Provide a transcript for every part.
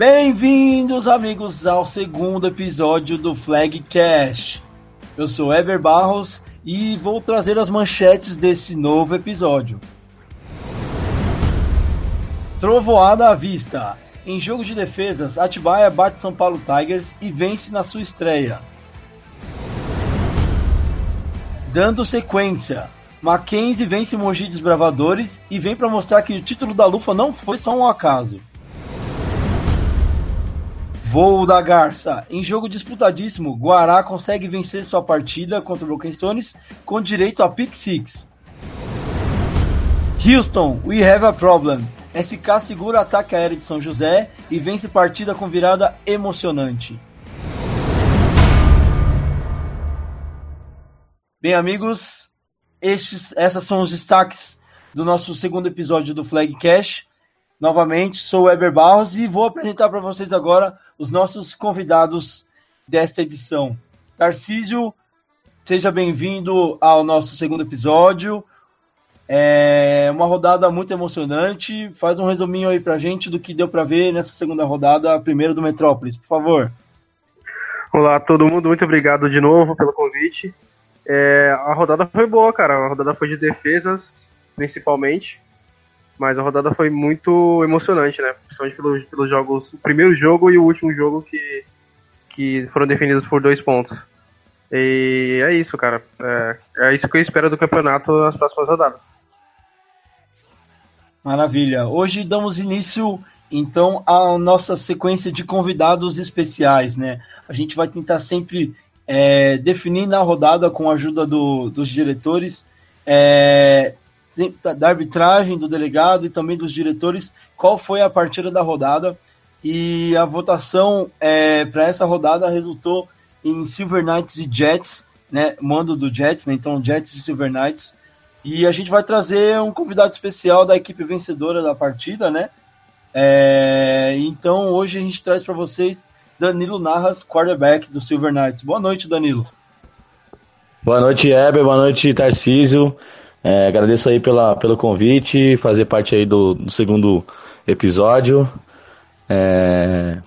Bem-vindos, amigos, ao segundo episódio do Flag Cash. Eu sou Ever Barros e vou trazer as manchetes desse novo episódio. Trovoada à vista. Em jogo de defesas, Atibaia bate São Paulo Tigers e vence na sua estreia. Dando sequência, Mackenzie vence Mogi Desbravadores e vem para mostrar que o título da Lufa não foi só um acaso. Voo da Garça. Em jogo disputadíssimo, Guará consegue vencer sua partida contra o Broken Stones com direito a pick six. Houston, we have a problem. SK segura ataque aéreo de São José e vence partida com virada emocionante. Bem, amigos, estes, essas são os destaques do nosso segundo episódio do Flag Cash. Novamente, sou o Eber Barros e vou apresentar para vocês agora os nossos convidados desta edição. Tarcísio, seja bem-vindo ao nosso segundo episódio. É uma rodada muito emocionante. Faz um resuminho aí pra gente do que deu para ver nessa segunda rodada, a primeira do Metrópolis, por favor. Olá todo mundo, muito obrigado de novo pelo convite. É, a rodada foi boa, cara. A rodada foi de defesas, principalmente. Mas a rodada foi muito emocionante, né? Principalmente pelos, jogos. O primeiro jogo e o último jogo que, que foram definidos por dois pontos. E é isso, cara. É, é isso que eu espero do campeonato nas próximas rodadas. Maravilha. Hoje damos início, então, à nossa sequência de convidados especiais, né? A gente vai tentar sempre é, definir na rodada, com a ajuda do, dos diretores, é, da arbitragem, do delegado e também dos diretores, qual foi a partida da rodada. E a votação é, para essa rodada resultou em Silver Knights e Jets, né? Mando do Jets, né? Então, Jets e Silver Knights. E a gente vai trazer um convidado especial da equipe vencedora da partida, né? É, então, hoje a gente traz para vocês Danilo Narras, quarterback do Silver Knights. Boa noite, Danilo. Boa noite, Heber. Boa noite, Tarcísio. É, agradeço aí pela, pelo convite, fazer parte aí do, do segundo episódio. É,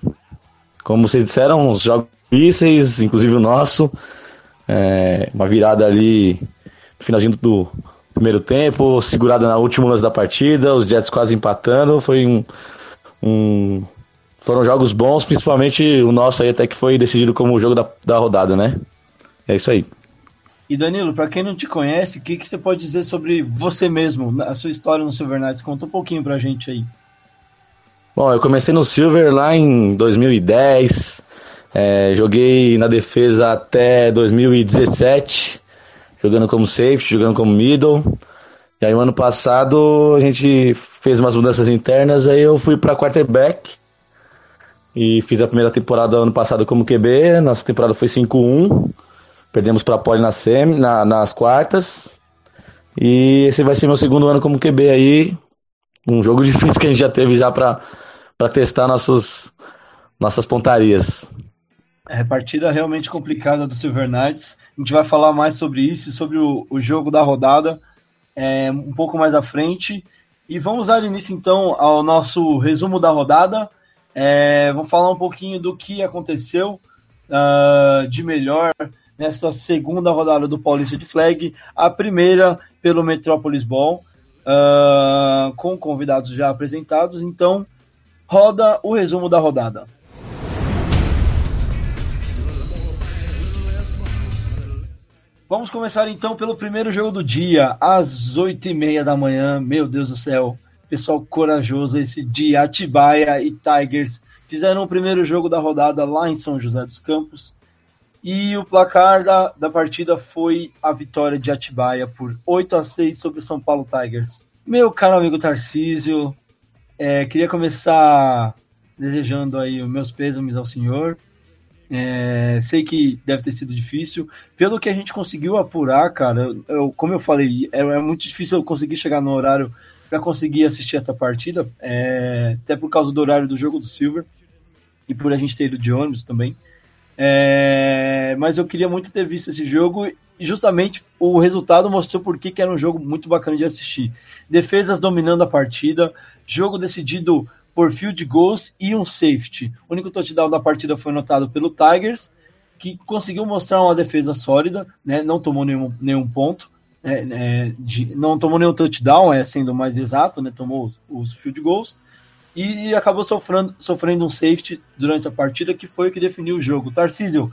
como vocês disseram, os jogos difíceis, inclusive o nosso. É, uma virada ali no finalzinho do primeiro tempo, segurada na última lance da partida, os Jets quase empatando. Foi um, um, Foram jogos bons, principalmente o nosso aí até que foi decidido como o jogo da, da rodada, né? É isso aí. E Danilo, para quem não te conhece, o que, que você pode dizer sobre você mesmo, a sua história no Silver Knights? Conta um pouquinho pra gente aí. Bom, eu comecei no Silver lá em 2010, é, joguei na defesa até 2017, jogando como safety, jogando como middle. E aí, no ano passado, a gente fez umas mudanças internas, aí eu fui para quarterback e fiz a primeira temporada ano passado como QB. Nossa temporada foi 5-1. Perdemos para a Poli na semi, na, nas quartas. E esse vai ser meu segundo ano como QB aí. Um jogo difícil que a gente já teve já para testar nossos, nossas pontarias. É, partida realmente complicada do Silver Knights. A gente vai falar mais sobre isso, sobre o, o jogo da rodada, é, um pouco mais à frente. E vamos dar início então ao nosso resumo da rodada. É, vamos falar um pouquinho do que aconteceu uh, de melhor nesta segunda rodada do Paulista de Flag, a primeira pelo Metrópolis Ball, uh, com convidados já apresentados. Então, roda o resumo da rodada. Vamos começar então pelo primeiro jogo do dia, às oito e meia da manhã. Meu Deus do céu, pessoal corajoso esse dia. Atibaia e Tigers fizeram o primeiro jogo da rodada lá em São José dos Campos. E o placar da, da partida foi a vitória de Atibaia por 8 a 6 sobre o São Paulo Tigers. Meu caro amigo Tarcísio, é, queria começar desejando aí os meus pêsames ao senhor. É, sei que deve ter sido difícil. Pelo que a gente conseguiu apurar, cara, eu, como eu falei, é, é, muito difícil eu conseguir chegar no horário para conseguir assistir essa partida, é, até por causa do horário do jogo do Silver e por a gente ter ido de ônibus também. É, mas eu queria muito ter visto esse jogo e justamente o resultado mostrou por que era um jogo muito bacana de assistir. Defesas dominando a partida, jogo decidido por field goals e um safety. O único touchdown da partida foi notado pelo Tigers, que conseguiu mostrar uma defesa sólida, né? não tomou nenhum, nenhum ponto, é, é, de, não tomou nenhum touchdown, é, sendo mais exato, né? tomou os, os field goals, e, acabou sofrendo, sofrendo um safety durante a partida, que foi o que definiu o jogo. Tarcísio, o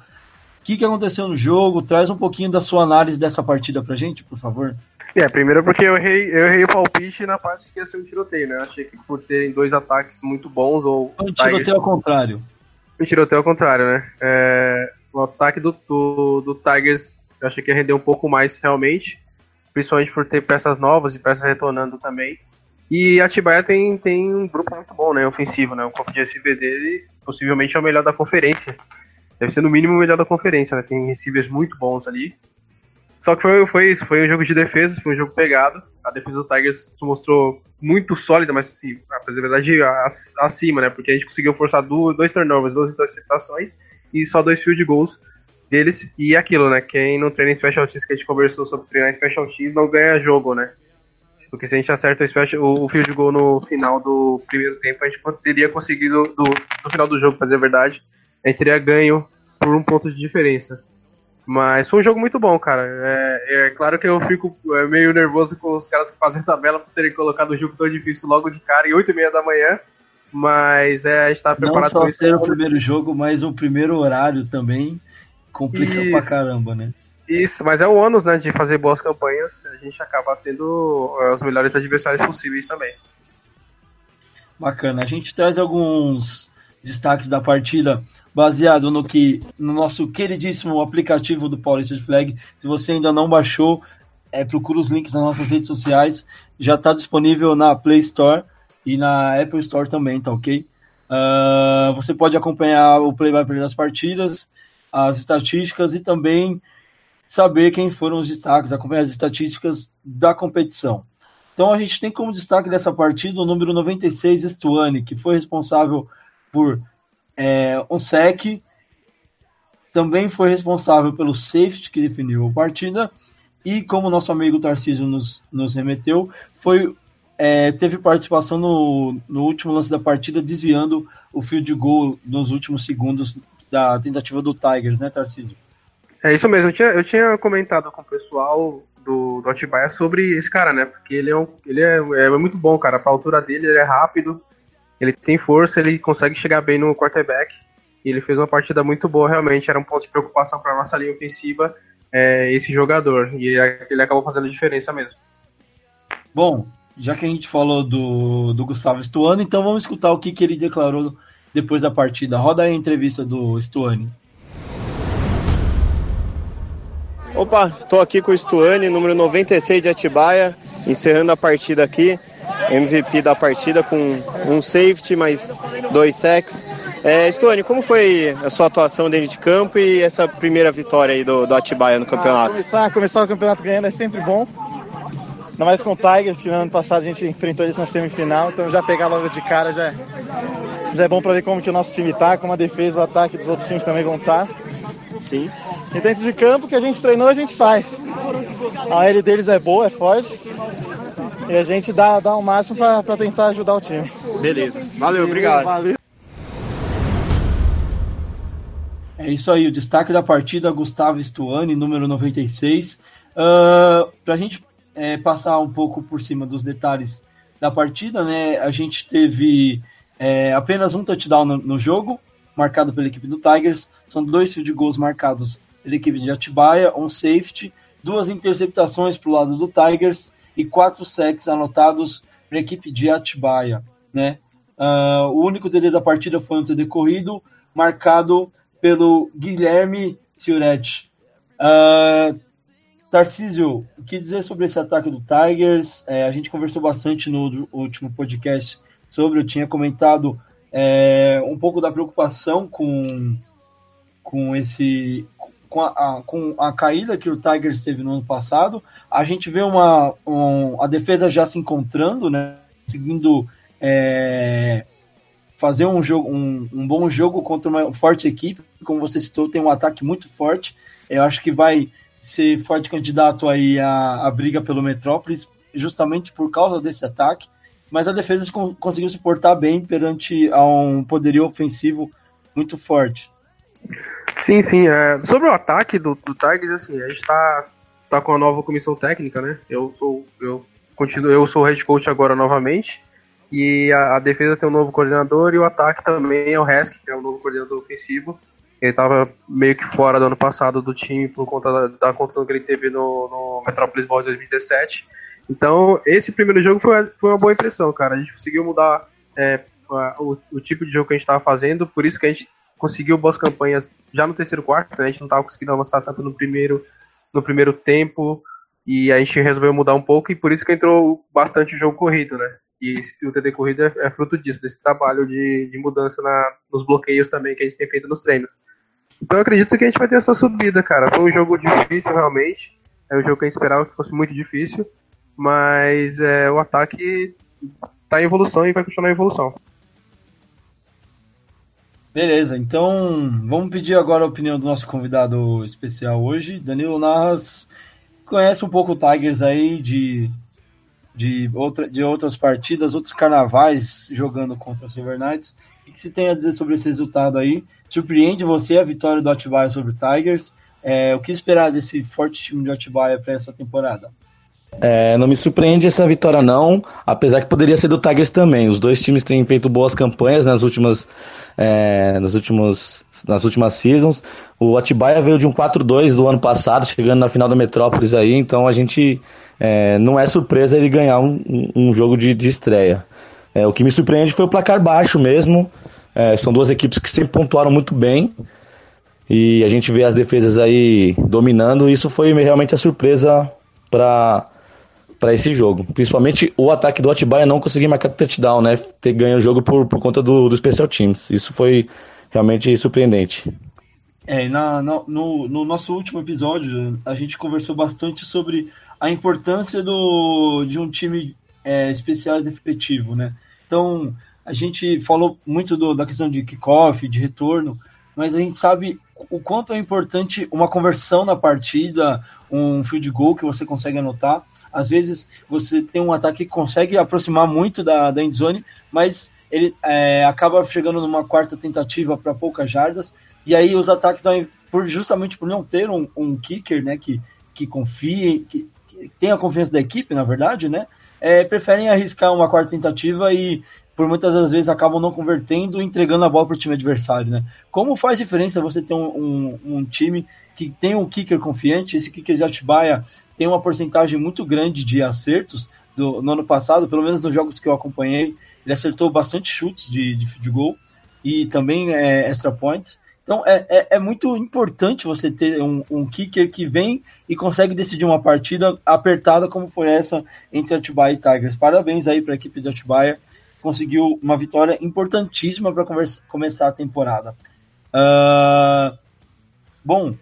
que, que aconteceu no jogo? Traz um pouquinho da sua análise dessa partida pra gente, por favor. É, primeiro porque eu errei, eu errei o palpite na parte que ia ser um tiroteio, né? Eu achei que por terem dois ataques muito bons ou. Um tiroteio ao contrário. Um tiroteio ao contrário, né? É, o ataque do, do, do Tigers eu achei que ia render um pouco mais realmente, principalmente por ter peças novas e peças retornando também. E a Atibaia tem, tem um grupo muito bom, né? Ofensivo, né? O corpo de SV dele possivelmente é o melhor da conferência. Deve ser no mínimo o melhor da conferência, né? Tem receivers muito bons ali. Só que foi, foi isso, foi um jogo de defesa, foi um jogo pegado. A defesa do Tigers se mostrou muito sólida, mas assim, na verdade acima, né? Porque a gente conseguiu forçar dois turnovers, duas interceptações e só dois field goals deles. E aquilo, né? Quem não treina em special teams, que a gente conversou sobre treinar em special teams, não ganha jogo, né? Porque se a gente acerta o, o field goal no final do primeiro tempo, a gente teria conseguido, do, no final do jogo, fazer a verdade, a gente teria ganho por um ponto de diferença. Mas foi um jogo muito bom, cara. É, é claro que eu fico é, meio nervoso com os caras que fazem tabela por terem colocado o jogo tão difícil logo de cara, em 8 e meia da manhã. Mas é, a gente tá preparado Não só ser o primeiro jogo, mas o primeiro horário também complica isso, pra caramba, né? Isso, mas é o ônus, né, de fazer boas campanhas. A gente acaba tendo é, os melhores adversários possíveis também. Bacana. A gente traz alguns destaques da partida baseado no que no nosso queridíssimo aplicativo do Policy Flag. Se você ainda não baixou, é, procura os links nas nossas redes sociais. Já está disponível na Play Store e na Apple Store também, tá ok? Uh, você pode acompanhar o play-by-play das partidas, as estatísticas e também saber quem foram os destaques, acompanhar as estatísticas da competição. Então a gente tem como destaque dessa partida o número 96, Stuane, que foi responsável por é, o SEC também foi responsável pelo safety que definiu a partida e como nosso amigo Tarcísio nos, nos remeteu, foi é, teve participação no, no último lance da partida, desviando o field goal nos últimos segundos da tentativa do Tigers, né, Tarcísio? É isso mesmo, eu tinha, eu tinha comentado com o pessoal do, do Atibaia sobre esse cara, né? Porque ele é, um, ele é, é muito bom, cara. Pra altura dele, ele é rápido, ele tem força, ele consegue chegar bem no quarterback. E ele fez uma partida muito boa, realmente. Era um ponto de preocupação para nossa linha ofensiva, é, esse jogador. E ele acabou fazendo diferença mesmo. Bom, já que a gente falou do, do Gustavo Stuani, então vamos escutar o que, que ele declarou depois da partida. Roda aí a entrevista do Stuani. Opa, estou aqui com o Stuani, número 96 de Atibaia, encerrando a partida aqui. MVP da partida com um safety, mais dois sacks. É, Stone, como foi a sua atuação dentro de campo e essa primeira vitória aí do, do Atibaia no campeonato? Ah, começar, começar o campeonato ganhando é sempre bom. Ainda mais com o Tigers, que no ano passado a gente enfrentou eles na semifinal, então já pegar logo de cara já, é, já é bom para ver como que o nosso time tá, como a defesa o ataque dos outros times também vão estar. Tá. Sim. E dentro de campo, que a gente treinou, a gente faz. A L deles é boa, é forte. E a gente dá, dá o máximo para tentar ajudar o time. Beleza. Valeu, obrigado. Valeu. É isso aí, o destaque da partida, Gustavo Stuani, número 96. Uh, para a gente é, passar um pouco por cima dos detalhes da partida, né? A gente teve é, apenas um touchdown no, no, jogo, marcado pela equipe do Tigers. São dois field goals marcados pela equipe de Atibaia, um safety, duas interceptações para o lado do Tigers e quatro sacks anotados para a equipe de Atibaia. Né? Uh, o único TD da partida foi um TD corrido, marcado pelo Guilherme Ciuretti. Uh, Tarcísio, o que dizer sobre esse ataque do Tigers? É, a gente conversou bastante no último podcast sobre, eu tinha comentado é, um pouco da preocupação com, com esse com a, com a caída que o Tigers teve no ano passado, a gente vê uma, um, a defesa já se encontrando, né, seguindo é, fazer um, jogo, um, um, bom jogo contra uma forte equipe, como você citou, tem um ataque muito forte, eu acho que vai ser forte candidato aí à, à briga pelo Metrópolis, justamente por causa desse ataque, mas a defesa conseguiu se portar bem perante a um poderio ofensivo muito forte. Sim, sim. É, sobre o ataque do, do Tigers, assim, a gente tá, tá com a nova comissão técnica, né? Eu sou, eu continuo, eu sou head coach agora novamente. E a, a, defesa tem um novo coordenador e o ataque também é o Hesk, que é o novo coordenador ofensivo. Ele estava meio que fora do ano passado do time por conta da, da que ele teve no, no Metropolis Ball de 2017. Então, esse primeiro jogo foi, foi uma boa impressão, cara. A gente conseguiu mudar é, o, o, tipo de jogo que a gente estava fazendo, por isso que a gente conseguiu boas campanhas já no terceiro quarto, né? a gente não estava conseguindo avançar tanto no primeiro, no primeiro tempo, e a gente resolveu mudar um pouco, e por isso que entrou bastante o jogo corrido, né? E o TD corrido é, é fruto disso, desse trabalho de, de mudança na, nos bloqueios também que a gente tem feito nos treinos. Então eu acredito que a gente vai ter essa subida, cara. Foi um jogo difícil, realmente. É um jogo que eu esperava que fosse muito difícil. Mas é, o ataque tá em evolução e vai continuar em evolução. Beleza, então vamos pedir agora a opinião do nosso convidado especial hoje. Danilo Narras conhece um pouco o Tigers aí de, de, outra, de outras partidas, outros carnavais jogando contra o Silver Knights. O que você tem a dizer sobre esse resultado aí? Surpreende você a vitória do Atibaia sobre o Tigers? É, o que esperar desse forte time de Atibaia para essa temporada? É, não me surpreende essa vitória não, apesar que poderia ser do Tigers também. Os dois times têm feito boas campanhas nas últimas, é, nas últimos, nas últimas seasons. O Atibaia veio de um 4-2 do ano passado, chegando na final da Metrópolis aí, então a gente é, não é surpresa ele ganhar um, um jogo de, de estreia. É, o que me surpreende foi o placar baixo mesmo. É, são duas equipes que sempre pontuaram muito bem. E a gente vê as defesas aí dominando. Isso foi realmente a surpresa para para esse jogo. Principalmente o ataque do Atibaia não conseguir marcar touchdown, né? Ter ganho o jogo por, por conta do, do Special Teams. Isso foi realmente surpreendente. É, na, no, no nosso último episódio, a gente conversou bastante sobre a importância do, de um time é, especial efetivo, né? Então, a gente falou muito do, da questão de kickoff, de retorno, mas a gente sabe o quanto é importante uma conversão na partida, um field goal que você consegue anotar. Às vezes você tem um ataque que consegue aproximar muito da, da endzone, mas ele é, acaba chegando numa quarta tentativa para poucas jardas, e aí os ataques, por, justamente por não ter um, um kicker né, que, que confie, que, que tenha a confiança da equipe, na verdade, né, é, preferem arriscar uma quarta tentativa e por muitas das vezes acabam não convertendo, entregando a bola para o time adversário, né? Como faz diferença você ter um, um, um, time que tem um kicker confiante? Esse kicker de Atibaia tem uma porcentagem muito grande de acertos do, no ano passado, pelo menos nos jogos que eu acompanhei, ele acertou bastante chutes de, de, de gol e também é, extra points. Então é, é, é, muito importante você ter um, um, kicker que vem e consegue decidir uma partida apertada como foi essa entre Atibaia e Tigers. Parabéns aí para a equipe de Atibaia conseguiu uma vitória importantíssima para começar a temporada. Uh, bom,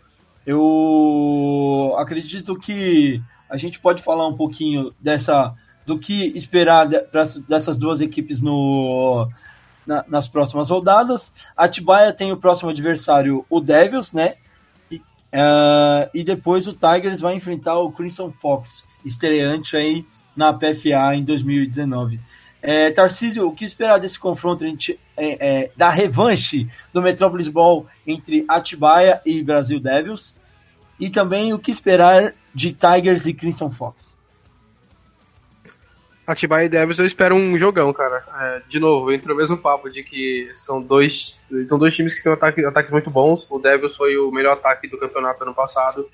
eu acredito que a gente pode falar um pouquinho dessa do que esperar dessas duas equipes no, na, nas próximas rodadas. A Atibaia tem o próximo adversário, o Devils, né? E, uh, e depois o Tigers vai enfrentar o Crimson Fox, estreante aí na PFA em 2019. É, Tarcísio, o que esperar desse confronto entre, é, é, da revanche do Metropolis Ball entre Atibaia e Brasil Devils? E também o que esperar de Tigers e Crimson Fox? Atibaia e Devils eu espero um jogão, cara. É, de novo, entra o mesmo papo de que são dois, são dois times que têm ataque, ataques muito bons. O Devils foi o melhor ataque do campeonato ano passado.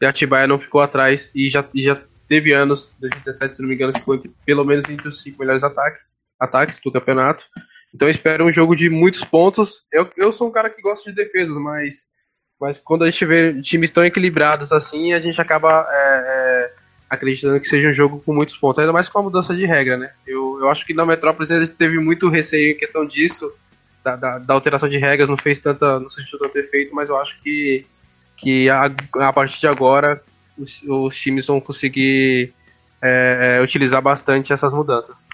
E Atibaia não ficou atrás e já, e já teve anos, 2017, se não me engano, que entre, pelo menos entre os cinco melhores ataques, ataques do campeonato. Então eu espero um jogo de muitos pontos. Eu, eu sou um cara que gosta de defesas, mas, mas quando a gente vê times tão equilibrados assim, a gente acaba é, é, acreditando que seja um jogo com muitos pontos, ainda mais com a mudança de regra, né? Eu, eu acho que na Metrópolis ele teve muito receio em questão disso, da, da, da alteração de regras, não fez tanta, não sentiu tanto efeito, mas eu acho que, que a, a partir de agora os, os times vão conseguir é, é, utilizar bastante essas mudanças.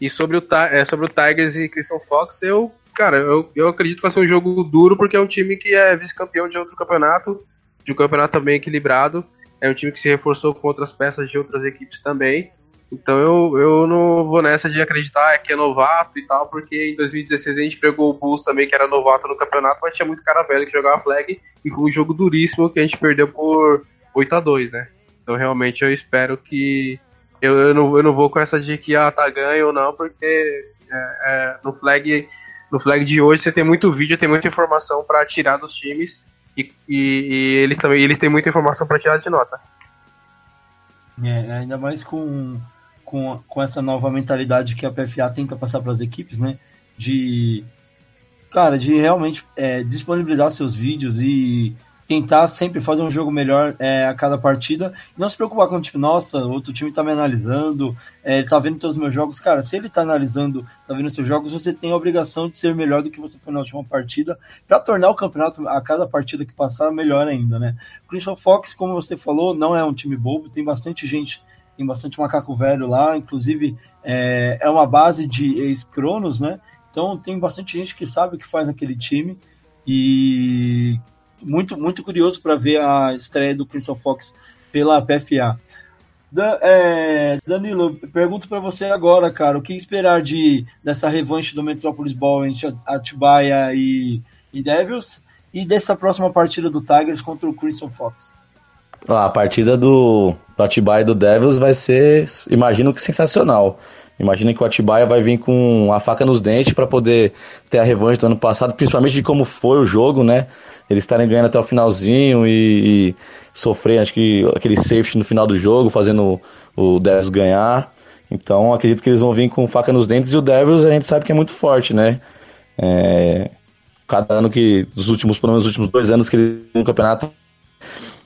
E sobre o, é, sobre o Tigers e Christian Fox, eu, cara, eu, eu acredito que vai ser um jogo duro, porque é um time que é vice-campeão de outro campeonato, de um campeonato também equilibrado. É um time que se reforçou com outras peças de outras equipes também. Então eu, eu não vou nessa de acreditar que é novato e tal, porque em 2016 a gente pegou o Bulls também, que era novato no campeonato, mas tinha muito cara velho que jogava flag, e foi um jogo duríssimo que a gente perdeu por 8 a 2 né? Então realmente eu espero que. Eu, eu, não, eu não vou com essa de que ah, tá ganho ou não, porque é, é, no flag no flag de hoje você tem muito vídeo, tem muita informação para tirar dos times e, e, e, eles também eles têm muita informação para tirar de nossa. É, ainda mais com, com, com essa nova mentalidade que a PFA tenta passar para as equipes, né? De cara, de realmente é, disponibilizar seus vídeos e tentar sempre fazer um jogo melhor é, a cada partida. E não se preocupar com, tipo, nossa, outro time tá me analisando, é, ele tá vendo todos os meus jogos. Cara, se ele tá analisando, tá vendo seus jogos, você tem a obrigação de ser melhor do que você foi na última partida, para tornar o campeonato, a cada partida que passar, melhor ainda, né? O Christian Fox, como você falou, não é um time bobo, tem bastante gente, tem bastante macaco velho lá, inclusive é, é uma base de ex-cronos, né? Então tem bastante gente que sabe o que faz naquele time. E muito, muito curioso para ver a estreia do Crimson Fox pela PFA. Da, é, Danilo, pergunto para você agora, cara, o que esperar de dessa revanche do Metropolis Ball entre Atibaia e, e Devils e dessa próxima partida do Tigers contra o Crimson Fox? A partida do, do Atibaia e do Devils vai ser, imagino que sensacional. Imagina que o Atibaia vai vir com a faca nos dentes para poder ter a revanche do ano passado, principalmente de como foi o jogo, né? Eles estarem ganhando até o finalzinho e, e sofrer, acho que aquele safety no final do jogo, fazendo o, Devils ganhar. Então acredito que eles vão vir com faca nos dentes e o Devils a gente sabe que é muito forte, né? É, cada ano que, dos últimos, pelo menos os últimos dois anos que ele no campeonato,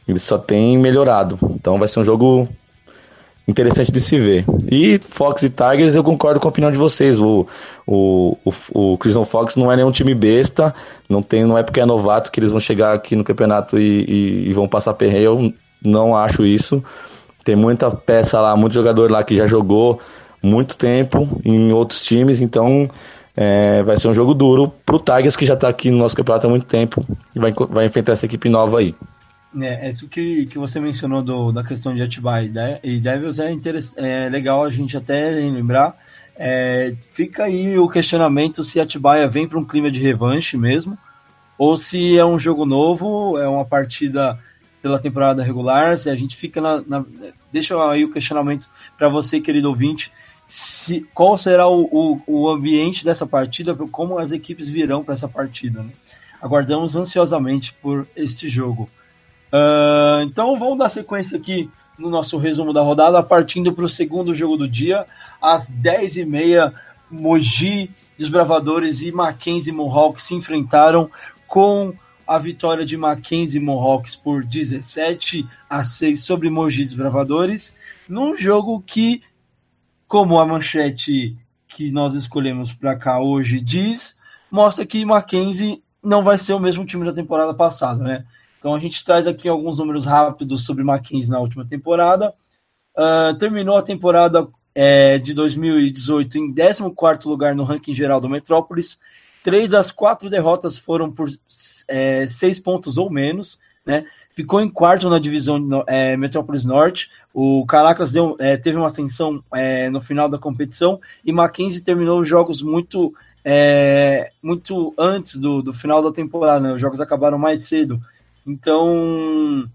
ele só tem melhorado. Então vai ser um jogo interessante de se ver. E Fox e Tigers, eu concordo com a opinião de vocês. O, o, o, o Crimson Fox não é nenhum time besta, não, tem, não é porque é novato que eles vão chegar aqui no campeonato e, e, e vão passar perreio. Eu não acho isso. Tem muita peça lá, muito jogador lá que já jogou muito tempo em outros times, então é, vai ser um jogo duro pro Tigers que já tá aqui no nosso campeonato há muito tempo e vai, vai enfrentar essa equipe nova aí. É, é, isso que, que você mencionou do, da questão de Atibaia e Devils é, é legal a gente até lembrar. É, fica aí o questionamento se Atibaia vem para um clima de revanche mesmo, ou se é um jogo novo, é uma partida pela temporada regular, se a gente fica na. na deixa aí o questionamento para você, querido ouvinte, se, qual será o, o, o, ambiente dessa partida, como as equipes virão para essa partida. Né? Aguardamos ansiosamente por este jogo. Uh, então vamos dar sequência aqui no nosso resumo da rodada, partindo para o segundo jogo do dia, às 10h30, Mogi, Desbravadores e Mackenzie Mohawks se enfrentaram com a vitória de Mackenzie Mohawks por 17 a 6 sobre Mogi Desbravadores, num jogo que, como a manchete que nós escolhemos para cá hoje diz, mostra que Mackenzie não vai ser o mesmo time da temporada passada, né? Então a gente traz aqui alguns números rápidos sobre Mackenzie na última temporada. Uh, terminou a temporada é, de 2018 em 14 lugar no ranking geral do Metrópolis. Três das quatro derrotas foram por é, seis pontos ou menos. Né? Ficou em quarto na divisão é, Metrópolis Norte. O Caracas deu, é, teve uma ascensão é, no final da competição e Mackenzie terminou os jogos muito, é, muito antes do, do final da temporada. Né? Os jogos acabaram mais cedo. Então,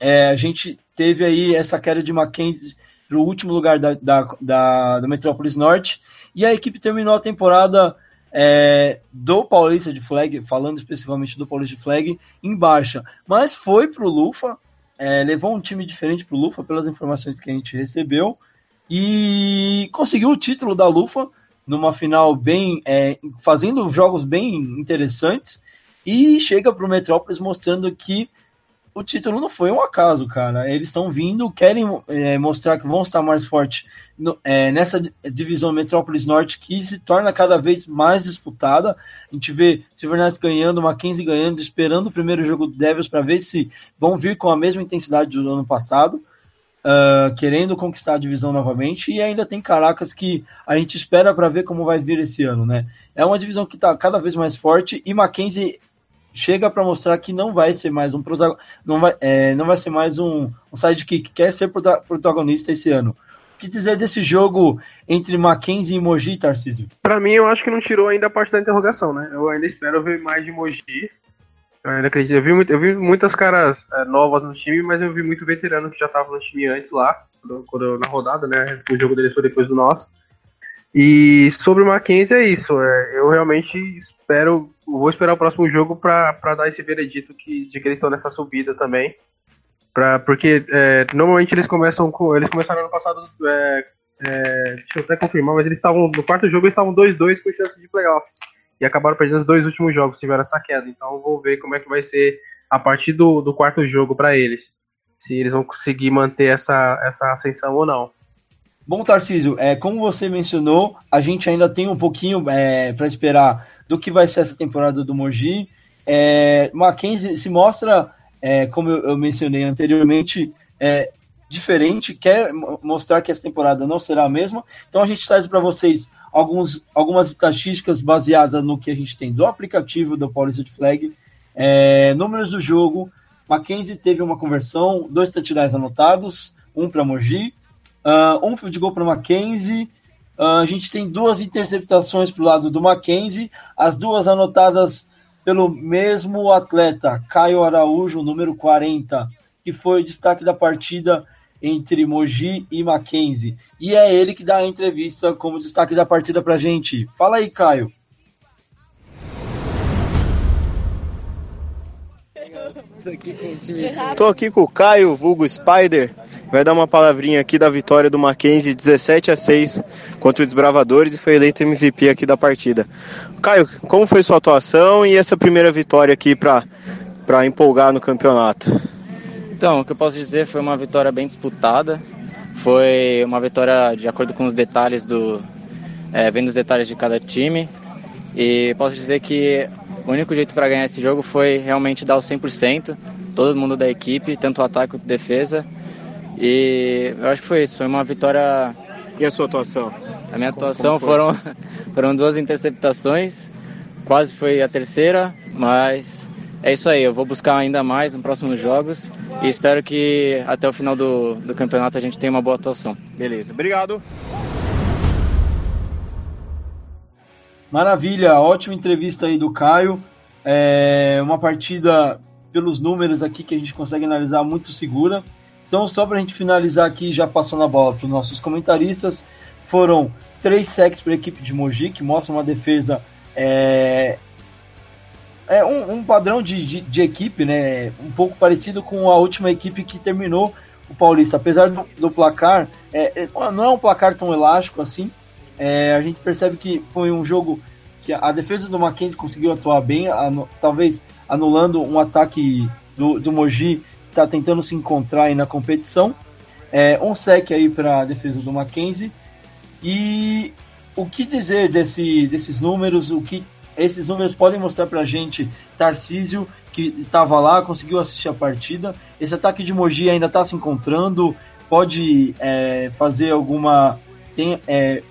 é, a gente teve aí essa queda de Mackenzie para o último lugar da, da, da, da, Metrópolis Norte, e a equipe terminou a temporada é, do Paulista de Flag, falando especificamente do Paulista de Flag, em baixa. Mas foi para o Lufa, é, levou um time diferente para o Lufa, pelas informações que a gente recebeu, e conseguiu o título da Lufa numa final bem, é, fazendo jogos bem interessantes, e chega para o Metrópolis mostrando que o título não foi um acaso, cara. Eles estão vindo, querem é, mostrar que vão estar mais fortes é, nessa divisão Metrópolis Norte que se torna cada vez mais disputada. A gente vê Silvernares ganhando, Mackenzie ganhando, esperando o primeiro jogo do Devils para ver se vão vir com a mesma intensidade do ano passado. Uh, querendo conquistar a divisão novamente, e ainda tem Caracas que a gente espera para ver como vai vir esse ano, né? É uma divisão que está cada vez mais forte e Mackenzie chega para mostrar que não vai ser mais um não vai, é, não vai ser mais um, um sidekick, quer ser protagonista esse ano. O que dizer desse jogo entre Mackenzie e Mogi, Tarcísio? Para mim, eu acho que não tirou ainda a parte da interrogação, né? Eu ainda espero ver mais de Mogi. Eu ainda acredito. Eu vi, muito, eu vi muitas caras é, novas no time, mas eu vi muito veterano que já tava no time antes lá, quando, quando, na rodada, né? O jogo dele foi depois do nosso. E sobre o Mackenzie é isso. É, eu realmente espero. Vou esperar o próximo jogo para dar esse veredito que, de que eles estão nessa subida também. Pra, porque é, normalmente eles começam com. Eles começaram ano passado. É, é, deixa eu até confirmar, mas eles estavam. No quarto jogo eles estavam 2-2 com chance de playoff. E acabaram perdendo os dois últimos jogos, tiveram essa queda. Então vou ver como é que vai ser a partir do, do quarto jogo para eles. Se eles vão conseguir manter essa, essa ascensão ou não. Bom, Tarcísio, é, como você mencionou, a gente ainda tem um pouquinho é, para esperar do que vai ser essa temporada do Mogi. É, Mackenzie se mostra, é, como eu, eu, mencionei anteriormente, é, diferente, quer mostrar que essa temporada não será a mesma. Então a gente traz para vocês alguns, algumas estatísticas baseadas no que a gente tem do aplicativo do Paulista de Flag, é, números do jogo. Mackenzie teve uma conversão, dois touchdowns anotados, um para Mogi, Uh, um field goal para o Mackenzie. Uh, a gente tem duas interceptações para o lado do Mackenzie, as duas anotadas pelo mesmo atleta, Caio Araújo, número 40, que foi o destaque da partida entre Mogi e Mackenzie. E é ele que dá a entrevista como destaque da partida para a gente. Fala aí, Caio. Estou aqui com o Caio, vulgo Spider vai dar uma palavrinha aqui da vitória do Mackenzie 17 a 6 contra os Desbravadores e foi eleito MVP aqui da partida. Caio, como foi sua atuação e essa primeira vitória aqui para empolgar no campeonato? Então, o que eu posso dizer foi uma vitória bem disputada. Foi uma vitória de acordo com os detalhes do. É, vendo os detalhes de cada time. E posso dizer que o único jeito para ganhar esse jogo foi realmente dar o 100%, todo mundo da equipe, tanto o ataque quanto defesa. E eu acho que foi isso, foi uma vitória. E a sua atuação? A minha atuação foram, foram duas interceptações, quase foi a terceira, mas é isso aí, eu vou buscar ainda mais nos próximos jogos e espero que até o final do, do campeonato a gente tenha uma boa atuação. Beleza, obrigado. Maravilha, ótima entrevista aí do Caio. É uma partida pelos números aqui que a gente consegue analisar muito segura. Então, só para a gente finalizar aqui, já passando a bola para os nossos comentaristas, foram três sacks para a equipe de Mogi, que mostra uma defesa. É, é um, um padrão de, de, de, equipe, né? Um pouco parecido com a última equipe que terminou o Paulista. Apesar do, do placar, é, é não é um placar tão elástico assim. É, a gente percebe que foi um jogo que a defesa do Mackenzie conseguiu atuar bem, talvez anulando um ataque do, do Mogi está tentando se encontrar aí na competição. É, um sec aí para a defesa do Mackenzie. E o que dizer desse, desses números? O que esses números podem mostrar para a gente? Tarcísio, que estava lá, conseguiu assistir a partida. Esse ataque de Mogi ainda está se encontrando. Pode é, fazer alguma. Tem, é,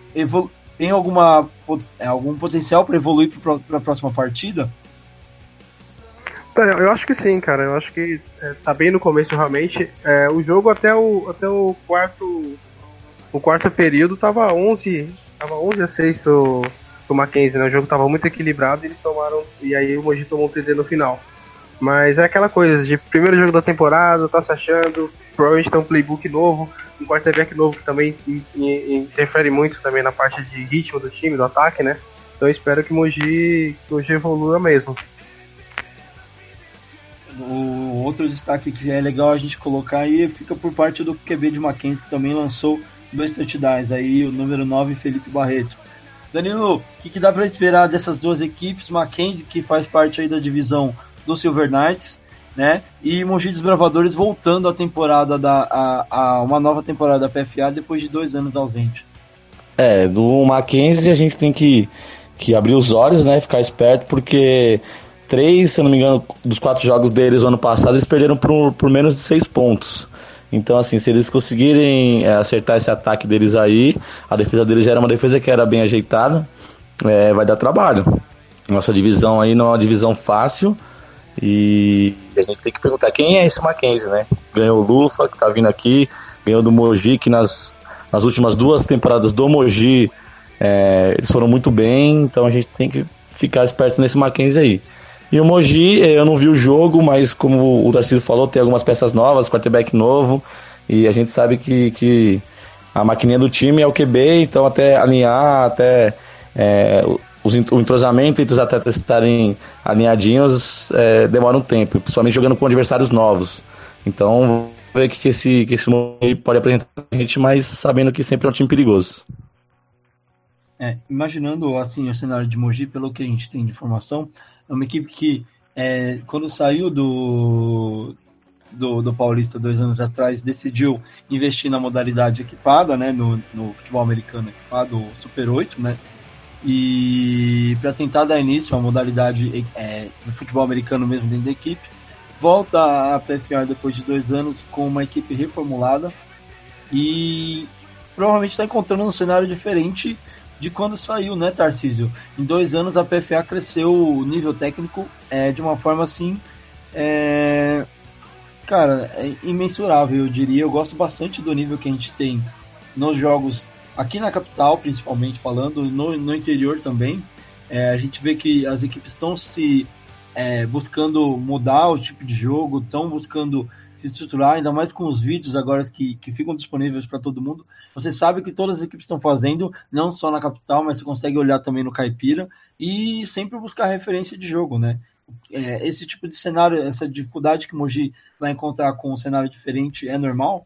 tem alguma, é, algum potencial para evoluir para a próxima partida? Eu acho que sim, cara. Eu acho que é, tá bem no começo realmente. É, o jogo até o, até o quarto o quarto período tava 11, tava 11 a 6 pro, pro Mackenzie, né? O jogo tava muito equilibrado e eles tomaram e aí o Mogi tomou um TD no final. Mas é aquela coisa de primeiro jogo da temporada, tá se achando, provavelmente tem um playbook novo, um quarterback novo que também interfere muito também na parte de ritmo do time, do ataque, né? Então eu espero que o Mogi, que o Mogi evolua mesmo. O outro destaque que é legal a gente colocar aí fica por parte do QB de Mackenzie, que também lançou dois touchdowns, aí o número 9, Felipe Barreto. Danilo, o que, que, dá para esperar dessas duas equipes? Mackenzie, que faz parte aí da divisão do Silver Knights, né? E Mogi Desbravadores voltando à temporada da a, a, uma nova temporada da PFA depois de dois anos ausente. É, do Mackenzie a gente tem que, que abrir os olhos, né? Ficar esperto, porque três, se não me engano, dos quatro jogos deles no ano passado, eles perderam por, por menos de seis pontos. Então, assim, se eles conseguirem é, acertar esse ataque deles aí, a defesa deles já era uma defesa que era bem ajeitada, é, vai dar trabalho. Nossa divisão aí não é uma divisão fácil e a gente tem que perguntar quem é esse Mackenzie, né? Ganhou o Lufa, que tá vindo aqui, ganhou do Moji, que nas, nas últimas duas temporadas do Mogi, é, eles foram muito bem, então a gente tem que ficar esperto nesse Mackenzie aí. E o Mogi, é, eu não vi o jogo, mas como o Tarcísio falou, tem algumas peças novas, quarterback novo, e a gente sabe que, que a maquininha do time é o QB, então até alinhar, até é, os, o entrosamento entre os atletas estarem alinhadinhos é, demora um tempo, principalmente jogando com adversários novos. Então, ver o que, esse, que esse pode apresentar a gente, mas sabendo que sempre é um time perigoso. É, imaginando assim o cenário de Mogi, pelo que a gente tem de informação, é uma equipe que é, quando saiu do, do, do, Paulista dois anos atrás, decidiu investir na modalidade equipada, né, no, no futebol americano equipado, Super 8, né, e para tentar dar início à modalidade é, do futebol americano mesmo dentro da equipe, volta a PFA depois de dois anos com uma equipe reformulada e provavelmente está encontrando um cenário diferente de quando saiu, né, Tarcísio? Em dois anos a PFA cresceu o nível técnico é, de uma forma assim, é, cara, é imensurável, eu diria. Eu gosto bastante do nível que a gente tem nos jogos aqui na capital, principalmente falando, no, no interior também. É, a gente vê que as equipes estão se é, buscando mudar o tipo de jogo, estão buscando se estruturar, ainda mais com os vídeos agora que, que ficam disponíveis para todo mundo. Você sabe que todas as equipes estão fazendo, não só na capital, mas você consegue olhar também no Caipira e sempre buscar referência de jogo, né? É, esse tipo de cenário, essa dificuldade que Mogi vai encontrar com um cenário diferente é normal?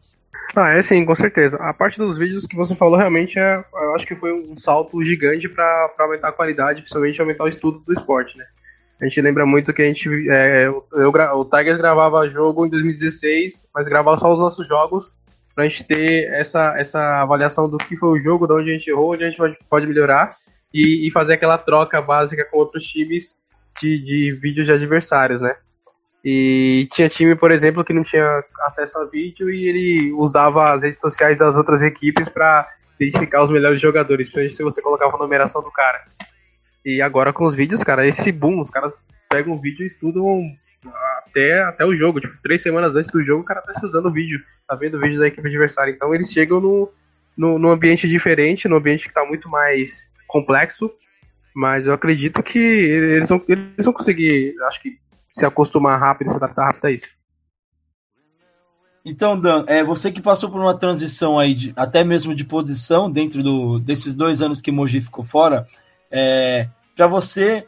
Ah, é sim, com certeza. A parte dos vídeos que você falou realmente é, eu acho que foi um salto gigante para aumentar a qualidade, principalmente aumentar o estudo do esporte, né? A gente lembra muito que a gente. É, eu, o Tigers gravava jogo em 2016, mas gravava só os nossos jogos pra gente ter essa, essa avaliação do que foi o jogo, de onde a gente errou, onde a gente pode, pode melhorar e, e fazer aquela troca básica com outros times de, de vídeos de adversários, né? E tinha time, por exemplo, que não tinha acesso a vídeo e ele usava as redes sociais das outras equipes para identificar os melhores jogadores, principalmente se você colocava a numeração do cara. E agora com os vídeos, cara, esse boom, os caras pegam o vídeo e estudam até, até o jogo. Tipo, três semanas antes do jogo, o cara tá estudando o vídeo, tá vendo o vídeo da equipe adversária. Então eles chegam no, no, no ambiente diferente, no ambiente que tá muito mais complexo. Mas eu acredito que eles vão, eles vão conseguir, acho que, se acostumar rápido, se adaptar rápido a isso. Então, Dan, é, você que passou por uma transição aí, de, até mesmo de posição, dentro do, desses dois anos que Mogi ficou fora, é, para você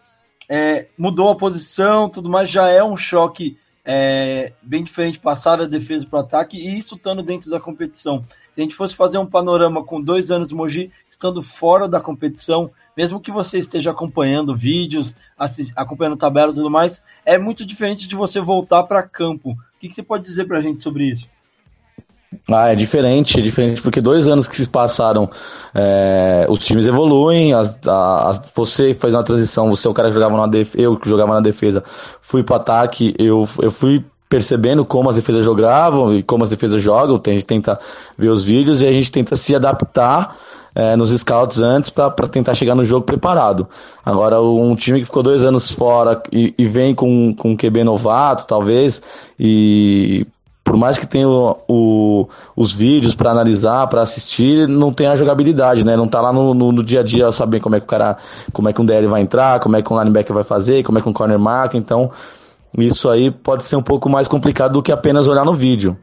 é, mudou a posição, tudo mais, já é um choque é, bem diferente passar da defesa para o ataque e isso estando dentro da competição. Se a gente fosse fazer um panorama com dois anos de Mogi estando fora da competição, mesmo que você esteja acompanhando vídeos, acompanhando tabela e tudo mais, é muito diferente de você voltar para campo. O que, que você pode dizer para a gente sobre isso? Ah, é diferente, é diferente, porque dois anos que se passaram, é, os times evoluem, as, as, você faz uma transição, você é o cara que jogava na defesa, eu que jogava na defesa, fui pro ataque, eu, eu fui percebendo como as defesas jogavam e como as defesas jogam, a gente tenta ver os vídeos e a gente tenta se adaptar é, nos scouts antes para tentar chegar no jogo preparado. Agora, um time que ficou dois anos fora e, e vem com, com um QB novato, talvez, e por mais que tenha o, o, os vídeos para analisar, para assistir, não tem a jogabilidade, né? Não tá lá no, no, no, dia a dia sabendo como é que o cara, como é que um DL vai entrar, como é que um linebacker vai fazer, como é que um corner marca, então isso aí pode ser um pouco mais complicado do que apenas olhar no vídeo.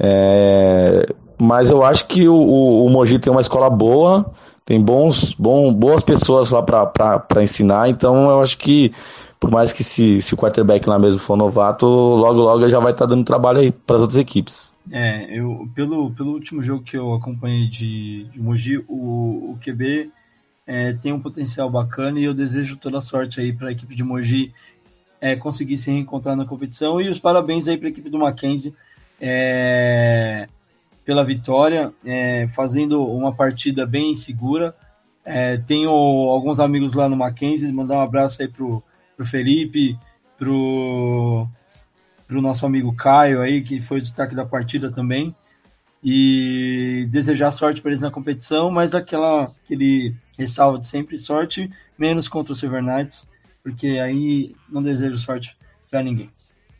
É, mas eu acho que o, o, o Mogi tem uma escola boa, tem bons, bom, boas pessoas lá para ensinar, então eu acho que por mais que se, se o quarterback lá mesmo for novato, logo logo já vai estar tá dando trabalho aí para as outras equipes. É, eu pelo, pelo último jogo que eu acompanhei de, de Mogi, o, o QB é, tem um potencial bacana e eu desejo toda sorte aí para a equipe de Mogi é, conseguir se reencontrar na competição e os parabéns aí para a equipe do Mackenzie é, pela vitória, é, fazendo uma partida bem segura. É, tenho alguns amigos lá no Mackenzie, mandar um abraço aí pro pro Felipe, pro, pro nosso amigo Caio aí, que foi o destaque da partida também. E desejar sorte para eles na competição, mas aquela, aquele ressalva de sempre sorte, menos contra o Silver Knights, porque aí não desejo sorte para ninguém.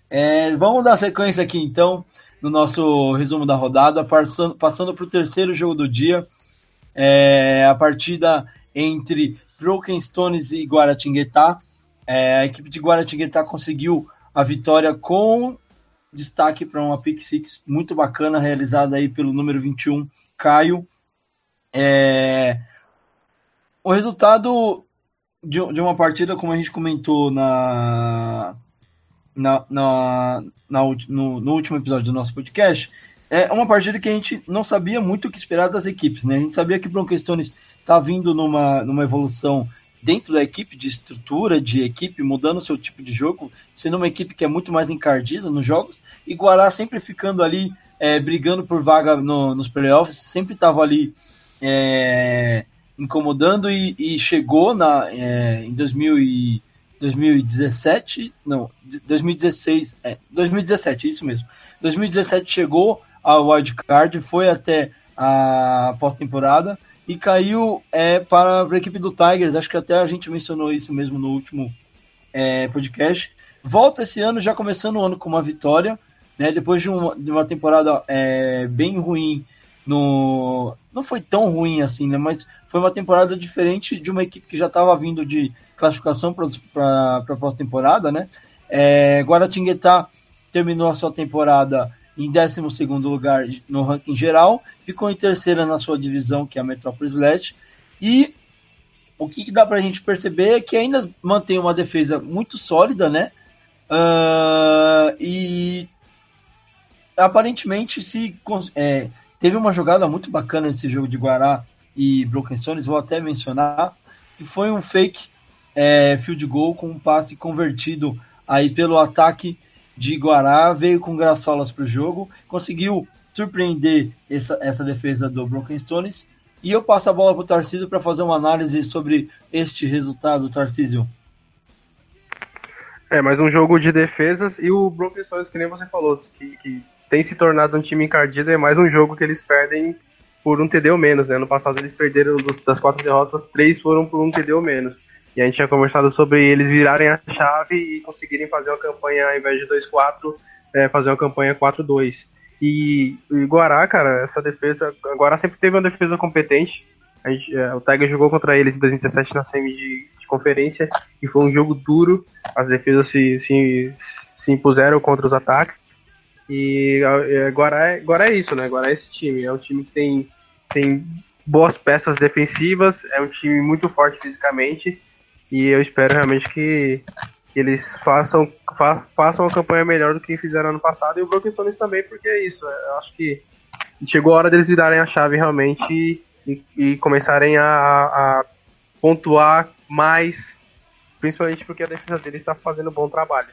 É, vamos dar sequência aqui então no nosso resumo da rodada, passando, passando para o terceiro jogo do dia. é, a partida entre Broken Stones e Guaratinguetá. É, a equipe de Guaratinguetá conseguiu a vitória com destaque para uma pick six muito bacana realizada aí pelo número 21, Caio. É, o resultado de, de uma partida, como a gente comentou na, na, na, na no, no, último episódio do nosso podcast, é uma partida que a gente não sabia muito o que esperar das equipes, né? A gente sabia que Broncos Stones está vindo numa, numa evolução dentro da equipe, de estrutura, de equipe, mudando o seu tipo de jogo, sendo uma equipe que é muito mais encardida nos jogos, e Guará sempre ficando ali, é, brigando por vaga no, nos playoffs, sempre estava ali é, incomodando e, e chegou na, é, em 2000 e, 2017, não, 2016, é, 2017, isso mesmo. 2017 chegou ao wildcard, foi até a pós-temporada e caiu é, para a equipe do Tigers. Acho que até a gente mencionou isso mesmo no último é, podcast. Volta esse ano, já começando o ano com uma vitória, né? Depois de uma, de uma temporada é, bem ruim no. Não foi tão ruim assim, né? Mas foi uma temporada diferente de uma equipe que já estava vindo de classificação para a pós-temporada, né? É, Guaratinguetá terminou a sua temporada em 12 lugar no ranking geral, ficou em terceira na sua divisão, que é a Metrópolis Leste, e o que dá para a gente perceber é que ainda mantém uma defesa muito sólida, né? Uh, e aparentemente se é, teve uma jogada muito bacana nesse jogo de Guará e Broken Stones, vou até mencionar, que foi um fake é, field goal com um passe convertido aí pelo ataque de Guará, veio com graçolas para o jogo, conseguiu surpreender essa, essa defesa do Broken Stones. E eu passo a bola para o Tarcísio para fazer uma análise sobre este resultado, Tarcísio. É, mais um jogo de defesas e o Broken Stones, que nem você falou, que, que tem se tornado um time encardido, é mais um jogo que eles perdem por um TD ou menos. Né? No passado eles perderam dos, das quatro derrotas, três foram por um TD ou menos. E a gente tinha conversado sobre eles virarem a chave e conseguirem fazer uma campanha, ao invés de 2-4, é, fazer uma campanha 4-2. E, e Guará, cara, essa defesa. Guará sempre teve uma defesa competente. Gente, é, o Tiger jogou contra eles em 2017 na semi de, de, conferência e foi um jogo duro. As defesas se, se, se impuseram contra os ataques. E é, Guará, é, Guará é isso, né? Guará é esse time. É um time que tem, tem boas peças defensivas, é um time muito forte fisicamente e eu espero realmente que, que eles façam, fa, façam uma campanha melhor do que fizeram ano passado. E o Broken Stones também, porque é isso. É, eu acho que chegou a hora deles darem a chave realmente e, e começarem a, a, pontuar mais, principalmente porque a defesa deles está fazendo um bom trabalho.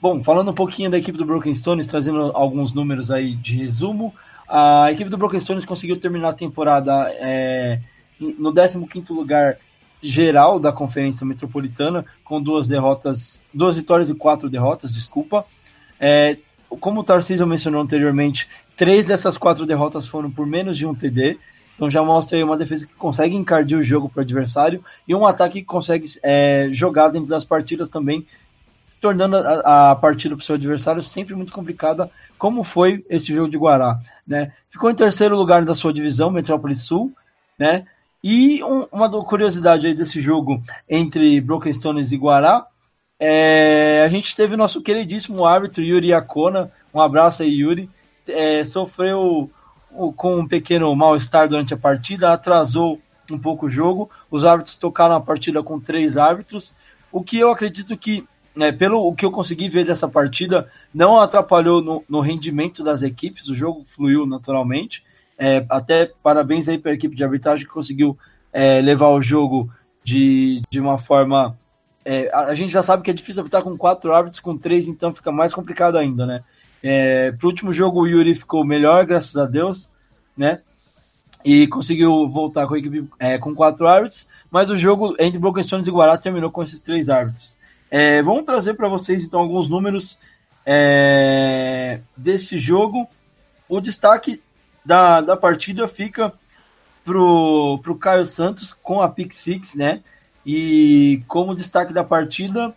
Bom, falando um pouquinho da equipe do Broken Stones, trazendo alguns números aí de resumo, a equipe do Broken Stones conseguiu terminar a temporada é, no 15º lugar geral da Conferência Metropolitana, com duas derrotas, duas vitórias e quatro derrotas, desculpa. É, como o Tarcísio mencionou anteriormente, três dessas quatro derrotas foram por menos de um TD, então já mostra aí uma defesa que consegue encardir o jogo para o adversário e um ataque que consegue é, jogar dentro das partidas também, tornando a, a partida para o seu adversário sempre muito complicada, como foi esse jogo de Guará. Né? Ficou em terceiro lugar da sua divisão, Metrópolis Sul, né? E um, uma curiosidade aí desse jogo entre Broken Stones e Guará, é, a gente teve o nosso queridíssimo árbitro Yuri Akona, um abraço aí Yuri, é, sofreu com um pequeno mal-estar durante a partida, atrasou um pouco o jogo, os árbitros tocaram a partida com três árbitros, o que eu acredito que, né, pelo o que eu consegui ver dessa partida, não atrapalhou no, no rendimento das equipes, o jogo fluiu naturalmente, é, até parabéns aí para a equipe de arbitragem que conseguiu é, levar o jogo de, de uma forma. É, a, gente já sabe que é difícil arbitrar com quatro árbitros, com três, então fica mais complicado ainda, né? É, Para o último jogo, o Yuri ficou melhor, graças a Deus, né? E conseguiu voltar com a equipe é, com quatro árbitros, mas o jogo entre Broken Stones e Guará terminou com esses três árbitros. É, vamos trazer para vocês então alguns números desse jogo. O destaque da, da partida fica pro, pro Caio Santos com a pick six, né? E como destaque da partida,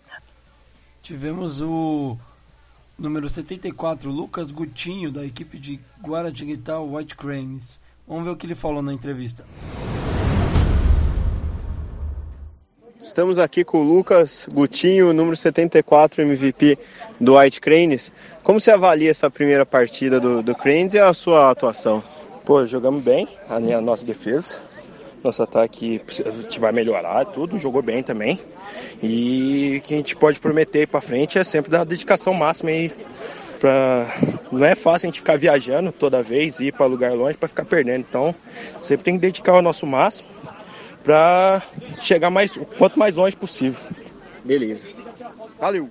tivemos o número 74, Lucas Gutinho, da equipe de Guaratinguetá White Cranes. Vamos ver o que ele falou na entrevista. Estamos aqui com o Lucas Gutinho, número 74, MVP do White Cranes. Como você avalia essa primeira partida do, do Cranes e a sua atuação? Pô, jogamos bem a, minha, a nossa defesa. Nosso ataque a gente vai melhorar, tudo, jogou bem também. E o que a gente pode prometer para frente é sempre dar dedicação máxima aí. Pra... Não é fácil a gente ficar viajando toda vez, ir para lugar longe para ficar perdendo. Então, sempre tem que dedicar o nosso máximo para chegar mais, quanto mais longe possível. Beleza. Valeu!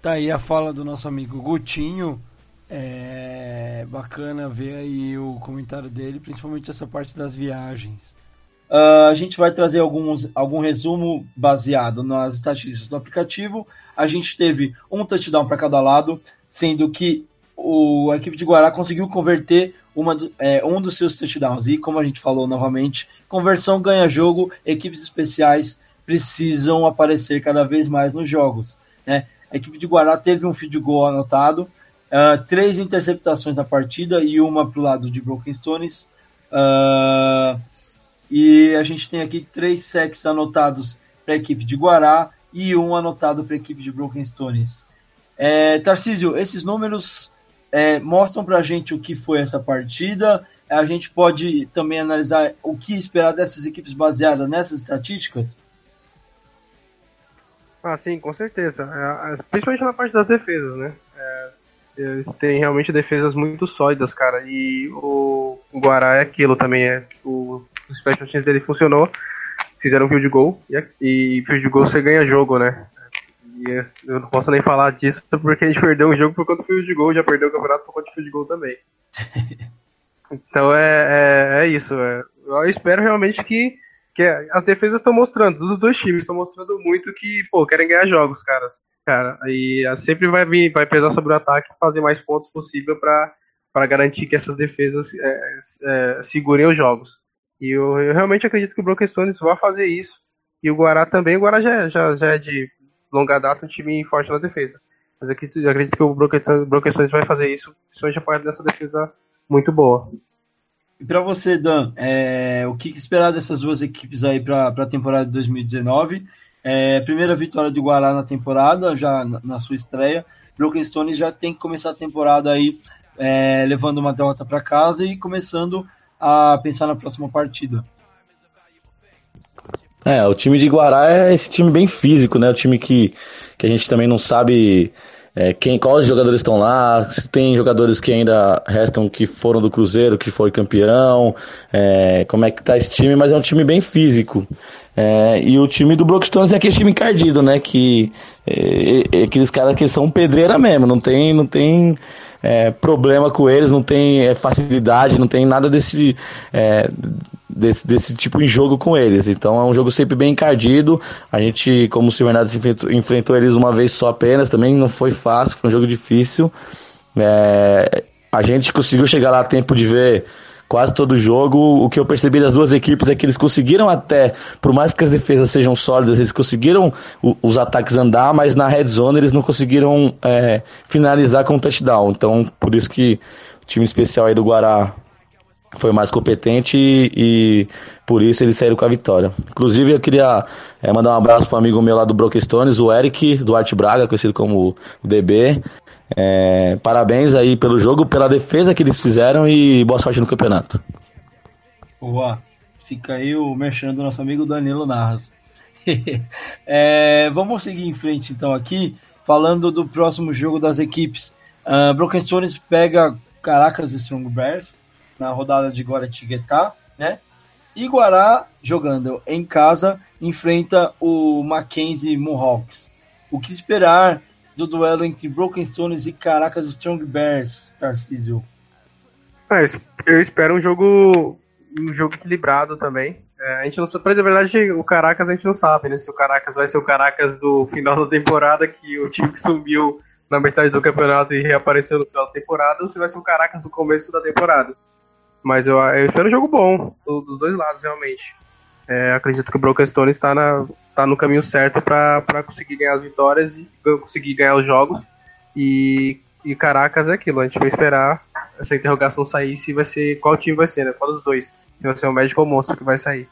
Tá aí a fala do nosso amigo Gutinho. É bacana ver aí o comentário dele, principalmente essa parte das viagens. Uh, a gente vai trazer alguns, algum resumo baseado nas estatísticas do aplicativo. A gente teve um touchdown para cada lado, sendo que o, a equipe de Guará conseguiu converter uma, é, um dos seus touchdowns. E como a gente falou novamente, conversão ganha jogo, equipes especiais precisam aparecer cada vez mais nos jogos. Né? A equipe de Guará teve um field goal anotado, uh, três interceptações na partida e uma para o lado de Broken Stones. Uh, e a gente tem aqui três sacks anotados para a equipe de Guará e um anotado para a equipe de Broken Stones. É, Tarcísio, esses números é, mostram para a gente o que foi essa partida. A gente pode também analisar o que esperar dessas equipes baseadas nessas estatísticas. Ah, sim, com certeza. É, é, principalmente na parte das defesas, né? É, eles têm realmente defesas muito sólidas, cara. E o, Guará é aquilo também. É, o, o special teams dele funcionou. Fizeram field goal. E, e field goal você ganha jogo, né? E eu não posso nem falar disso porque a gente perdeu um jogo por conta do field goal. Já perdeu o campeonato por conta do field goal também. então é, é, é isso. É. Eu espero realmente que que as defesas estão mostrando, dos dois times estão mostrando muito que, pô, querem ganhar jogos, caras. Cara, e sempre vai vir, vai pesar sobre o ataque fazer mais pontos possível para garantir que essas defesas é, é, segurem os jogos. E eu, eu, realmente acredito que o Broken Stones vai fazer isso. E o Guará também, o Guará já, já, já é de longa data um time forte na defesa. Mas eu acredito, eu acredito que o Broken, Stones vai fazer isso, principalmente a parte dessa defesa muito boa. E para você, Dan, é, o que esperar dessas duas equipes aí para a temporada de 2019? É, primeira vitória do Guará na temporada, já na, na sua estreia. Broken Stone já tem que começar a temporada aí é, levando uma derrota para casa e começando a pensar na próxima partida. É, o time de Guará é esse time bem físico, né? O time que, que a gente também não sabe é, quem, quais jogadores estão lá, se tem jogadores que ainda restam que foram do Cruzeiro, que foi campeão, é, como é que tá esse time, mas é um time bem físico. É, e o time do Brookstones é aquele time encardido, né? Que é, é, aqueles caras que são pedreira mesmo, não tem, não tem é, problema com eles, não tem é, facilidade, não tem nada desse, é, desse, desse tipo em jogo com eles. Então é um jogo sempre bem encardido. A gente, como o Silvernades enfrentou, enfrentou eles uma vez só apenas, também não foi fácil, foi um jogo difícil. É, a gente conseguiu chegar lá a tempo de ver quase todo jogo. O que eu percebi das duas equipes é que eles conseguiram até, por mais que as defesas sejam sólidas, eles conseguiram o, os ataques andar, mas na red zone eles não conseguiram é, finalizar com um touchdown. Então, por isso que o time especial aí do Guará foi mais competente e, e, por isso eles saíram com a vitória. Inclusive eu queria é, mandar um abraço para um amigo meu lá do Brokestones, o Eric Duarte Braga, conhecido como o DB. É, parabéns aí pelo jogo, pela defesa que eles fizeram e boa sorte no campeonato. Boa. Fica aí o mexendo do nosso amigo Danilo Narras. é, vamos seguir em frente então aqui, falando do próximo jogo das equipes. Uh, Broken Stones pega Caracas Strong Bears na rodada de Guaratinguetá, né? E Guará, jogando em casa, enfrenta o Mackenzie Mohawks. O que esperar do duelo entre Broken Stones e Caracas Strong Bears, Tarcísio? É, eu espero um jogo um jogo equilibrado também. É, a gente não sabe, na verdade, o Caracas a gente não sabe, né? Se o Caracas vai ser o Caracas do final da temporada, que o time que subiu na metade do campeonato e reapareceu no final da temporada, ou se vai ser o Caracas do começo da temporada. Mas eu, eu espero um jogo bom, dos dois lados, realmente. É, acredito que o Broken Stone está, na, tá no caminho certo para conseguir ganhar as vitórias e conseguir ganhar os jogos. E, e Caracas é aquilo, a gente vai esperar essa interrogação sair se vai ser qual time vai ser, né? Qual dos dois? vai ser o Magical Monster que vai sair.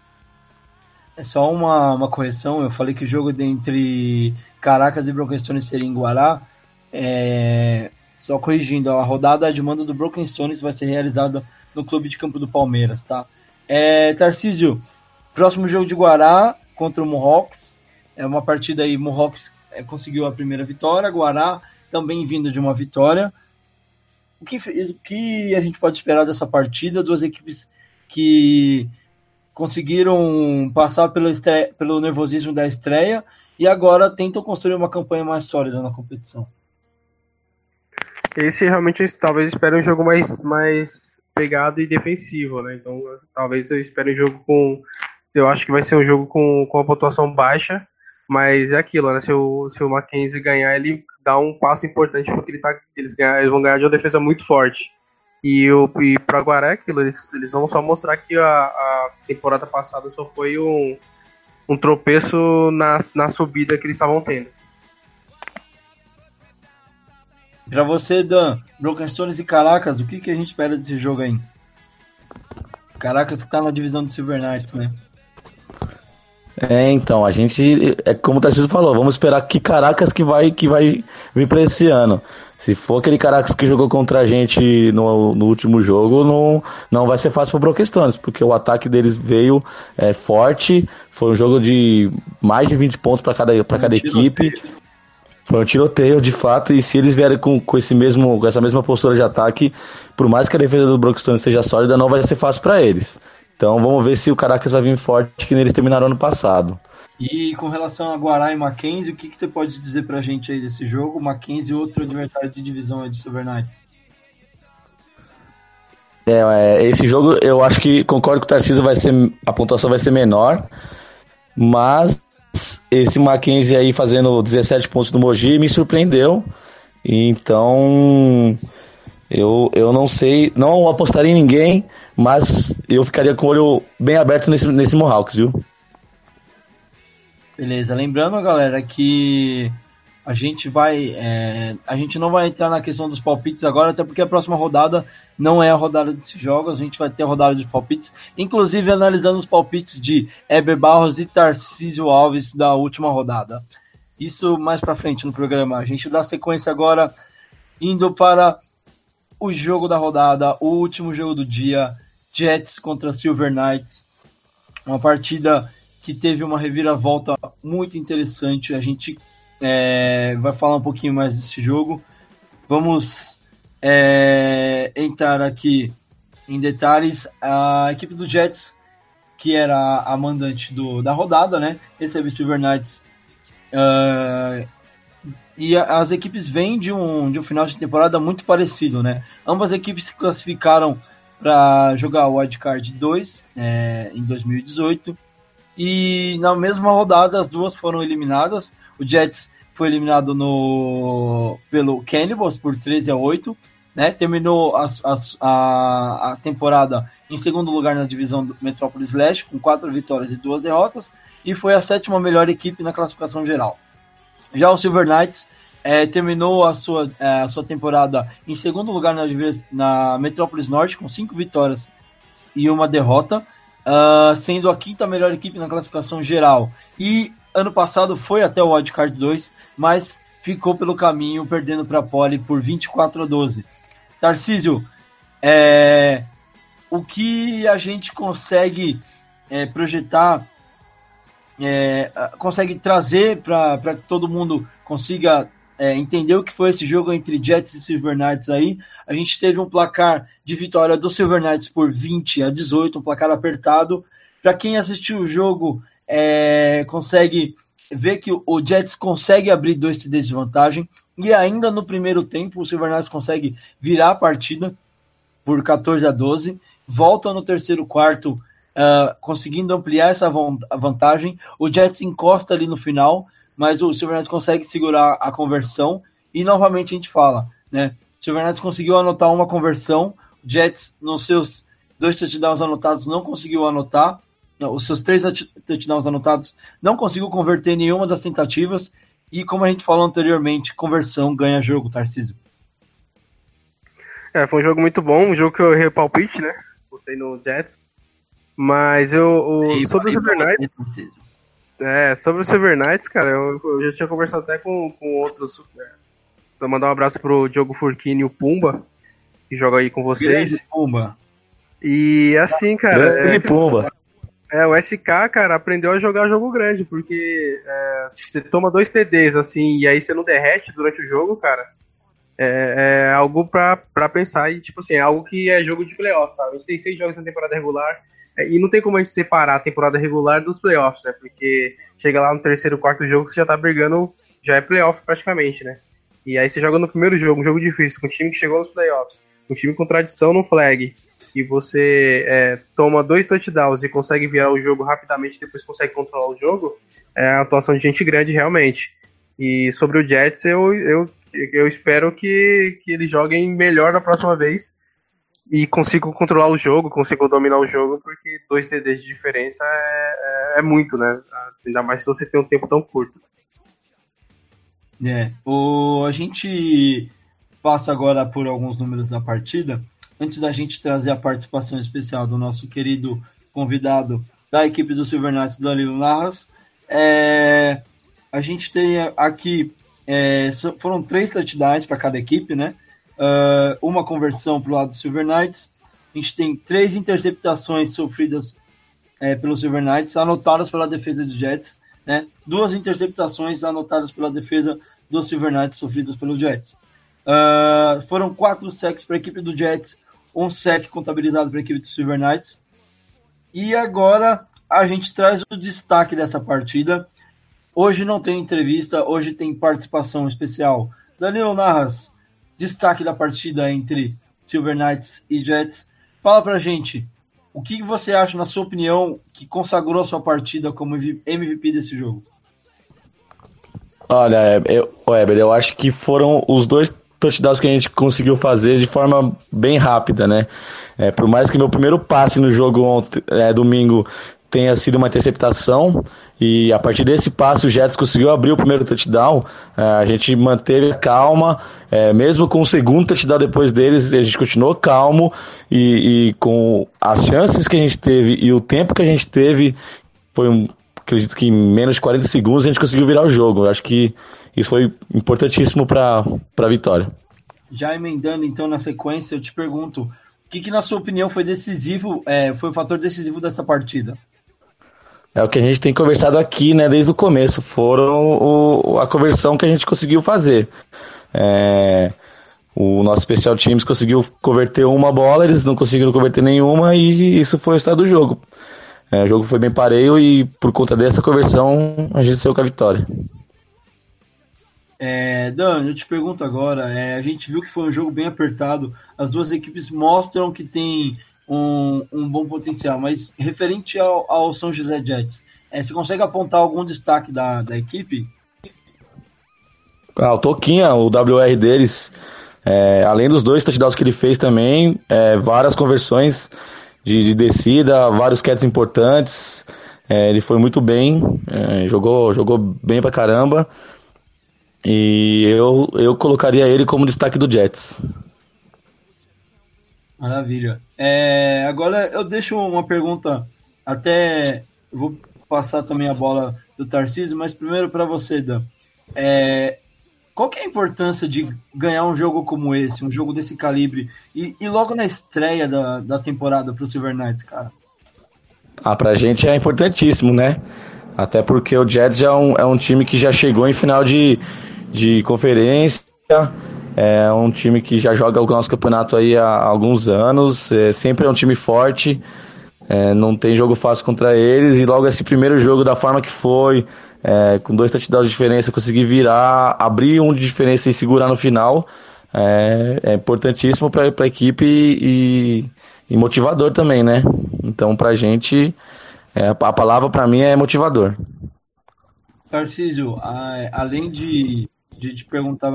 É só uma, uma correção, eu falei que o jogo entre Caracas e Broken Stones seria em Guará. É, só corrigindo, a rodada de mando do Broken Stones vai ser realizada no Clube de Campo do Palmeiras, tá? É, Tarcísio, próximo jogo de Guará contra o Mohawks. É uma partida aí, Mohawks é, conseguiu a primeira vitória, Guará também vindo de uma vitória. O que, o que a gente pode esperar dessa partida? Duas equipes que conseguiram passar pelo, estreia, pelo nervosismo da estreia e agora tentam construir uma campanha mais sólida na competição. Esse realmente talvez espere um jogo mais, mais pegado e defensivo, né? Então talvez eu espere um jogo com. Eu acho que vai ser um jogo com, com a pontuação baixa, mas é aquilo, né? Se o, se o Mackenzie ganhar, ele dá um passo importante porque ele tá, eles, ganhar, eles vão ganhar de uma defesa muito forte. E, o, e para Guará é aquilo, eles, eles vão só mostrar que a, a temporada passada só foi um, um tropeço na, na subida que eles estavam tendo. Para você, Dan, Broken Stones e Caracas, o que, que a gente espera desse jogo aí? Caracas que tá na divisão do Silver Knights, né? É, então, a gente, é como o Tarcísio falou, vamos esperar que Caracas que vai, que vai vir para esse ano. Se for aquele Caracas que jogou contra a gente no, no último jogo, não, não vai ser fácil para Stones, porque o ataque deles veio é, forte, foi um jogo de mais de 20 pontos para cada, pra cada equipe. Foi um tiroteio, de fato, e se eles vierem com, com, esse mesmo, com essa mesma postura de ataque, por mais que a defesa do Broken Stones seja sólida, não vai ser fácil para eles. Então vamos ver se o Caracas vai vir forte que neles terminaram ano passado. E com relação a Guará e Mackenzie, o que, que você pode dizer pra gente aí desse jogo? Mackenzie, outro adversário de divisão aí de Silver Knights. É, é, esse jogo eu acho que concordo que o Tarcísio vai ser. A pontuação vai ser menor. Mas esse Mackenzie aí fazendo 17 pontos no Mogi me surpreendeu. Então eu, eu não sei, não apostaria em ninguém, mas eu ficaria com o olho bem aberto nesse, nesse Mohawks, viu? Beleza, lembrando, galera, que a gente vai. É, a gente não vai entrar na questão dos palpites agora, até porque a próxima rodada não é a rodada desses jogos, a gente vai ter a rodada dos palpites, inclusive analisando os palpites de Eber Barros e Tarcísio Alves da última rodada. Isso mais para frente no programa. A gente dá sequência agora indo para o jogo da rodada, o último jogo do dia, Jets contra Silver Knights. Uma partida que teve uma reviravolta muito interessante. A gente é, vai falar um pouquinho mais desse jogo. Vamos é, entrar aqui em detalhes. A equipe do Jets, que era a mandante do, da rodada, né? Recebe Silver Knights. Uh, e as equipes vêm de um, de um final de temporada muito parecido, né? Ambas equipes se classificaram para jogar o Wildcard 2 é, em 2018 e na mesma rodada as duas foram eliminadas. O Jets foi eliminado no pelo Cannibals por 13 a 8, né? Terminou a, a, a temporada em segundo lugar na divisão do Metrópolis Leste com quatro vitórias e duas derrotas e foi a sétima melhor equipe na classificação geral. Já o Silver Knights é, terminou a sua, é, a sua temporada em segundo lugar na, na Metrópolis Norte, com cinco vitórias e uma derrota, uh, sendo a quinta melhor equipe na classificação geral. E ano passado foi até o Wildcard 2, mas ficou pelo caminho, perdendo para a Poli por 24 a 12. Tarcísio, é, o que a gente consegue é, projetar é, consegue trazer para que todo mundo consiga é, entender o que foi esse jogo entre Jets e Silver Knights aí. A gente teve um placar de vitória do Silver Knights por 20 a 18, um placar apertado. Para quem assistiu o jogo, é, consegue ver que o Jets consegue abrir dois TDs de vantagem e ainda no primeiro tempo o Silver Knights consegue virar a partida por 14 a 12, volta no terceiro quarto uh, conseguindo ampliar essa vantagem. O Jets encosta ali no final, mas o Silver Knights consegue segurar a conversão. E novamente a gente fala, né? Silver Knights conseguiu anotar uma conversão, o Jets, nos seus dois touchdowns anotados, não conseguiu anotar. Os seus três touchdowns anotados não conseguiu converter nenhuma das tentativas. E como a gente falou anteriormente, conversão ganha jogo, Tarcísio. É, foi um jogo muito bom, um jogo que eu errei palpite, né? Gostei no Jets. Mas eu. O, sobre o Silver Knights. É, sobre o Silver Knights, cara, eu, eu, já tinha conversado até com, com outros. É, pra mandar um abraço pro Diogo Furquini e o Pumba, que joga aí com vocês. Grande Pumba. E assim, cara. Grande é, Pumba. É, o SK, cara, aprendeu a jogar jogo grande, porque é, você toma dois TDs, assim, e aí você não derrete durante o jogo, cara. É, é algo pra, pra pensar, e tipo assim, é algo que é jogo de playoff, sabe? A gente tem seis jogos na temporada regular, e não tem como a gente separar a temporada regular dos playoffs, né? Porque chega lá no terceiro, quarto jogo, você já tá brigando, já é playoff praticamente, né? E aí você joga no primeiro jogo, um jogo difícil, com um time que chegou nos playoffs, um time com tradição no flag, e você é, toma dois touchdowns e consegue virar o jogo rapidamente depois consegue controlar o jogo, é a atuação de gente grande realmente. E sobre o Jets, eu, eu, eu espero que, que eles joguem melhor na próxima vez e consigam controlar o jogo, consigam dominar o jogo, porque dois TDs de diferença é, é, é muito, né? Ainda mais se você tem um tempo tão curto. É, o, a gente passa agora por alguns números da partida antes da gente trazer a participação especial do nosso querido convidado da equipe do Silver Knights, Danilo Narras, é, a gente tem aqui, é, foram três touchdowns para cada equipe, né? Uh, uma conversão para o lado do Silver Knights. A gente tem três interceptações sofridas é, pelo Silver Knights, anotadas pela defesa dos Jets, né? Duas interceptações anotadas pela defesa do Silver Knights, sofridas pelo Jets. Uh, foram quatro sacks para a equipe do Jets, um sec contabilizado para a equipe do Silver Knights. E agora a gente traz o destaque dessa partida. Hoje não tem entrevista, hoje tem participação especial. Danilo Narras, destaque da partida entre Silver Knights e Jets. Fala pra gente, o que você acha, na sua opinião, que consagrou a sua partida como MVP desse jogo? Olha, Weber, eu acho que foram os dois touchdowns que a gente conseguiu fazer de forma bem rápida, né? É, por mais que meu primeiro passe no jogo ontem, é, domingo tenha sido uma interceptação e a partir desse passe o Jets conseguiu abrir o primeiro touchdown, é, a gente manteve a calma, é, mesmo com o segundo touchdown depois deles, a gente continuou calmo e, e, com as chances que a gente teve e o tempo que a gente teve, foi um, acredito que em menos de 40 segundos a gente conseguiu virar o jogo. Eu acho que isso foi importantíssimo para a vitória. Já emendando então na sequência, eu te pergunto, o que, que na sua opinião foi decisivo, é, foi o fator decisivo dessa partida? É o que a gente tem conversado aqui, né, desde o começo. Foram o, a conversão que a gente conseguiu fazer. É, o nosso especial teams conseguiu converter uma bola, eles não conseguiram converter nenhuma e isso foi o estado do jogo. É, o jogo foi bem pareio e por conta dessa conversão a gente saiu com a vitória. É, Dan, eu te pergunto agora, é, a gente viu que foi um jogo bem apertado, as duas equipes mostram que tem um, um bom potencial, mas referente ao, ao São José Jets, é, você consegue apontar algum destaque da, da equipe? Ah, o Toquinha, o WR deles, é, além dos dois touchdowns que ele fez também, é, várias conversões de, de, descida, vários catches importantes, é, ele foi muito bem, é, jogou, jogou bem pra caramba. E eu, eu colocaria ele como destaque do Jets. Maravilha. É, agora eu deixo uma pergunta, até vou passar também a bola do Tarcísio, mas primeiro para você, Dan. É, qual é a importância de ganhar um jogo como esse, um jogo desse calibre, e, e logo na estreia da, da temporada para o Silver Knights, cara? Ah, pra gente é importantíssimo, né? Até porque o Jets é um, é um time que já chegou em final de, de conferência. É um time que já joga o nosso campeonato aí há alguns anos. É, sempre é um time forte. É, não tem jogo fácil contra eles. E logo esse primeiro jogo, da forma que foi, é, com dois touchdowns de diferença, conseguir virar, abrir um de diferença e segurar no final. É, é importantíssimo para a equipe e, e, motivador também, né? Então, para a gente, é, a palavra para mim é motivador. Tarcísio, além de de te perguntar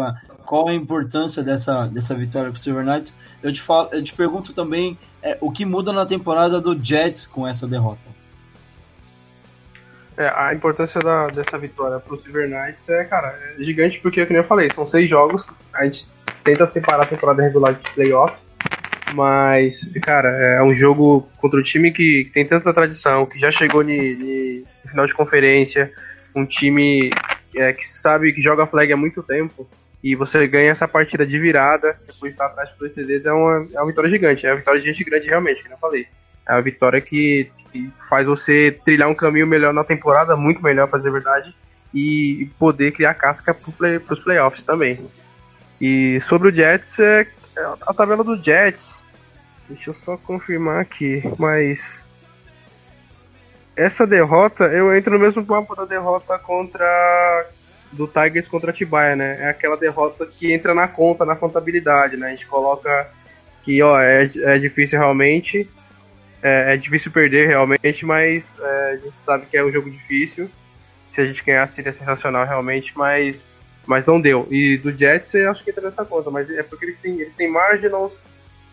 qual a importância dessa, dessa vitória para o Silver Knights, eu te, falo, eu te pergunto também é, o que muda na temporada do Jets com essa derrota. É, a importância da, dessa vitória para o Silver Knights é, cara, é gigante porque, como eu falei, são seis jogos, a gente tenta separar a temporada regular de playoff, Mas, cara, é um jogo contra um time que tem tanta tradição, que já chegou no final de conferência, um time é, que sabe que joga flag há muito tempo, e você ganha essa partida de virada, depois de estar atrás por dois TDs, é uma, é uma vitória gigante, é uma vitória de gente grande realmente, como eu falei. É uma vitória que, que faz você trilhar um caminho melhor na temporada, muito melhor, pra dizer a verdade, e poder criar casca para play, os playoffs também. E sobre o Jets, é, a tabela do Jets, deixa eu só confirmar aqui, mas essa derrota, eu entro no mesmo papo da derrota contra do Tigers contra Tibaia, né? É aquela derrota que entra na conta, na contabilidade, né? A gente coloca que, ó, é, é difícil realmente, é, é difícil perder realmente, mas é, a gente sabe que é um jogo difícil se a gente ganhasse seria sensacional realmente, mas, mas não deu. E do Jets eu acho que entra nessa conta, mas é porque eles têm, eles têm Marginals,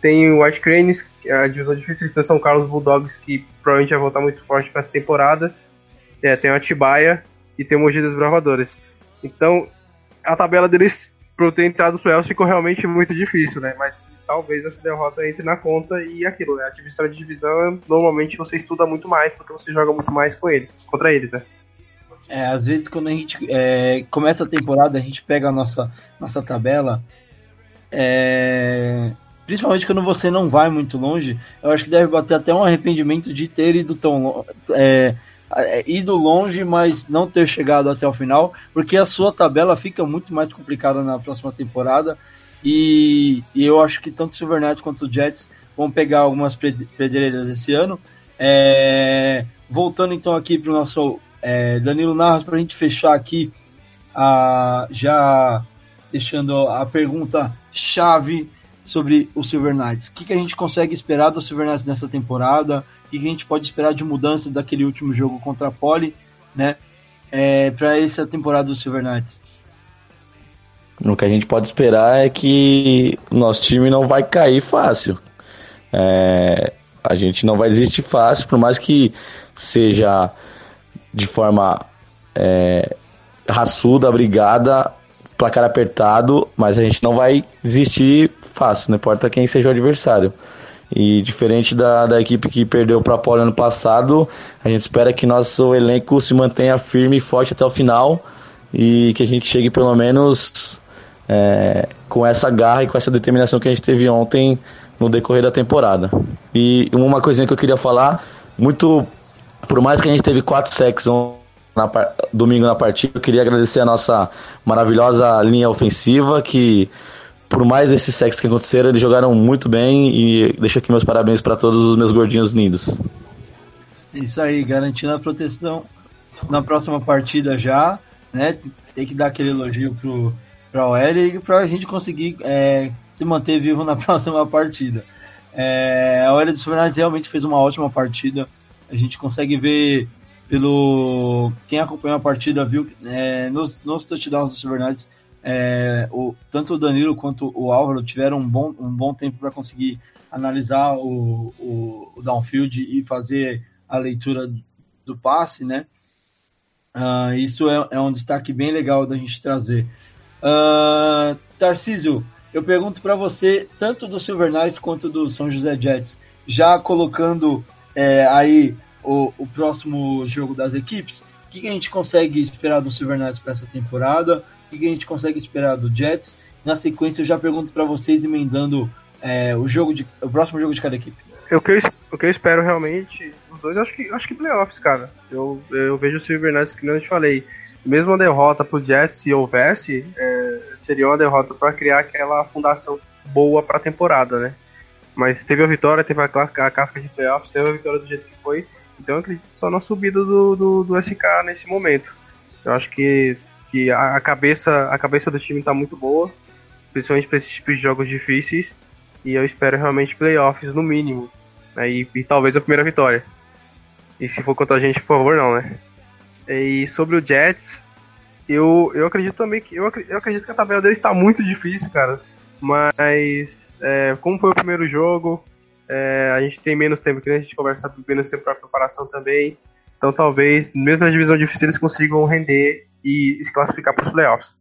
tem o White Cranes, a divisão difícil, eles têm São Carlos Bulldogs, que provavelmente vai voltar muito forte para essa temporada. É, tem o Atibaia e tem o Mogi das Bravadores. Então, a tabela deles para ter entrado nos playoffs ficou realmente muito difícil, né? Mas talvez essa derrota entre na conta e aquilo, né? A divisão de divisão, normalmente você estuda muito mais, porque você joga muito mais com eles, contra eles, né? É, às vezes quando a gente é, começa a temporada, a gente pega a nossa, nossa tabela, é, principalmente quando você não vai muito longe, eu acho que deve bater até um arrependimento de ter ido tão é, ido longe, mas não ter chegado até o final, porque a sua tabela fica muito mais complicada na próxima temporada. E, e eu acho que tanto o Silver Knights quanto o Jets vão pegar algumas pedreiras esse ano. É, voltando então aqui para o nosso é, Danilo Narras, para a gente fechar aqui, a, já deixando a pergunta chave sobre o Silver Knights. O que, que a gente consegue esperar do Silver Knights nessa temporada? Que a gente pode esperar de mudança daquele último jogo contra a Poli, né? É, para essa temporada do Silver Knights? O que a gente pode esperar é que o nosso time não vai cair fácil. É, a gente não vai desistir fácil, por mais que seja de forma é, raçuda, brigada, placar apertado, mas a gente não vai desistir fácil, não importa quem seja o adversário. E diferente da, da equipe que perdeu para a Polo ano passado, a gente espera que nosso elenco se mantenha firme e forte até o final e que a gente chegue pelo menos é, com essa garra e com essa determinação que a gente teve ontem no decorrer da temporada. E uma coisinha que eu queria falar, muito por mais que a gente teve quatro sacks na, domingo na partida, eu queria agradecer a nossa maravilhosa linha ofensiva, que por mais desses sacks que aconteceram, eles jogaram muito bem e deixo aqui meus parabéns para todos os meus gordinhos lindos. Isso aí, garantindo a proteção na próxima partida já, né? Tem que dar aquele elogio pro, pra OL e pra gente conseguir é, se manter vivo na próxima partida. É, a OL dos Fernandes realmente fez uma ótima partida a gente consegue ver pelo quem acompanhou a partida viu é, nos, nos touchdowns do Silvernights é, o, tanto o Danilo quanto o Álvaro tiveram um bom, um bom tempo para conseguir analisar o, o, o, downfield e fazer a leitura do passe, né? Uh, isso é, é, um destaque bem legal da gente trazer. Uh, Tarcísio, eu pergunto para você, tanto do Silver Knights quanto do São José Jets, já colocando é, aí o, o próximo jogo das equipes, o que, que, a gente consegue esperar do Silver Knights para essa temporada? O que, a gente consegue esperar do Jets? Na sequência, eu já pergunto para vocês, emendando é, o jogo de, o próximo jogo de cada equipe. O que eu, o que eu espero realmente, os dois, acho que, acho que playoffs, cara. Eu, eu vejo o Silver Knights, que não te falei, mesmo a derrota pro Jets, se houvesse, é, seria uma derrota para criar aquela fundação boa para temporada, né? Mas teve a vitória, teve a, a casca de playoffs, teve a vitória do jeito que foi. Então eu acredito só na subida do, do, do SK nesse momento. Eu acho que, que a, cabeça, a cabeça do time está muito boa, principalmente para esses tipos de jogos difíceis. E eu espero realmente playoffs no mínimo. Né, e, e, talvez a primeira vitória. E se for contra a gente, por favor, não, né? E sobre o Jets, eu, eu acredito também que. Eu, eu acredito que a tabela dele está muito difícil, cara. Mas é, como foi o primeiro jogo, é, a gente tem menos tempo, que a gente conversa menos tempo para preparação também. Então talvez, mesmo na divisão difícil, eles consigam render e se classificar para os playoffs.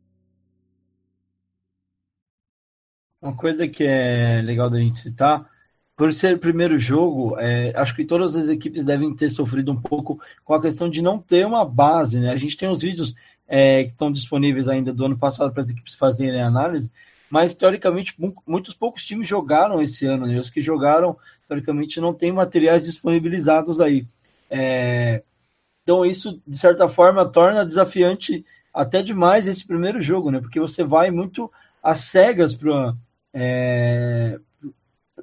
Uma coisa que é legal da gente citar por ser primeiro jogo, é, acho que todas as equipes devem ter sofrido um pouco com a questão de não ter uma base, né? A gente tem os vídeos é, que estão disponíveis ainda do ano passado para as equipes fazerem análise, mas teoricamente muitos poucos times jogaram esse ano, né? Os que jogaram, teoricamente, não têm materiais disponibilizados aí. É, então, isso, de certa forma, torna desafiante até demais esse primeiro jogo, né? Porque você vai muito às cegas para é,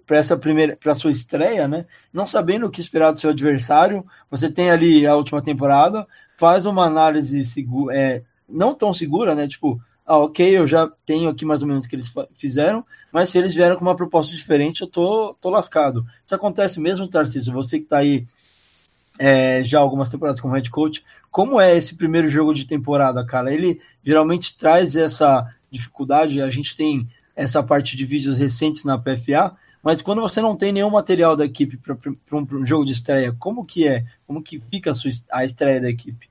para essa primeira para sua estreia, né? Não sabendo o que esperar do seu adversário, você tem ali a última temporada, faz uma análise segura, é, não tão segura, né? Tipo, ah, ok, eu já tenho aqui mais ou menos o que eles fizeram, mas se eles vieram com uma proposta diferente, eu tô, tô lascado. Isso acontece mesmo, Tarcísio, você que está aí é, já algumas temporadas como head coach, como é esse primeiro jogo de temporada, cara? Ele geralmente traz essa dificuldade, a gente tem essa parte de vídeos recentes na PFA, mas quando você não tem nenhum material da equipe para um jogo de estreia, como que é? Como que fica a, sua, a estreia da equipe?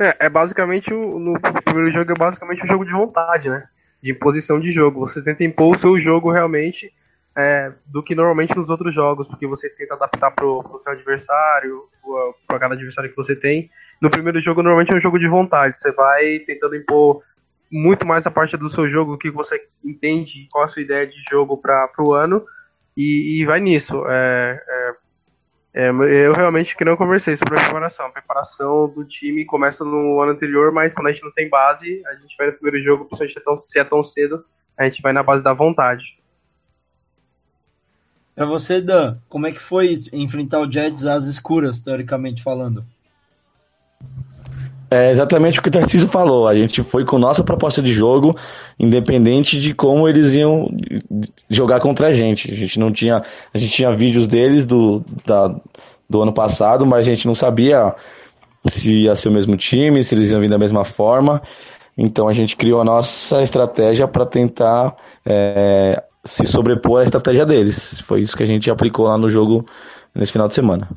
É, é basicamente o, no primeiro jogo é basicamente um jogo de vontade, né? De imposição de jogo. Você tenta impor o seu jogo realmente é, do que normalmente nos outros jogos, porque você tenta adaptar pro, pro seu adversário, para cada adversário que você tem. No primeiro jogo normalmente é um jogo de vontade. Você vai tentando impor muito mais a parte do seu jogo, o que você entende, qual a sua ideia de jogo para o ano, e, e, vai nisso. É, é, é, eu realmente que não conversei sobre a preparação. A preparação do time começa no ano anterior, mas quando a gente não tem base, a gente vai no primeiro jogo, principalmente é tão, se é tão cedo, a gente vai na base da vontade. Para você, Dan, como é que foi enfrentar o Jets às escuras, teoricamente falando? É exatamente o que o Tarcísio falou. A gente foi com nossa proposta de jogo, independente de como eles iam jogar contra a gente. A gente não tinha. A gente tinha vídeos deles do, da, do ano passado, mas a gente não sabia se ia ser o mesmo time, se eles iam vir da mesma forma. Então a gente criou a nossa estratégia para tentar é, se sobrepor à estratégia deles. Foi isso que a gente aplicou lá no jogo nesse final de semana.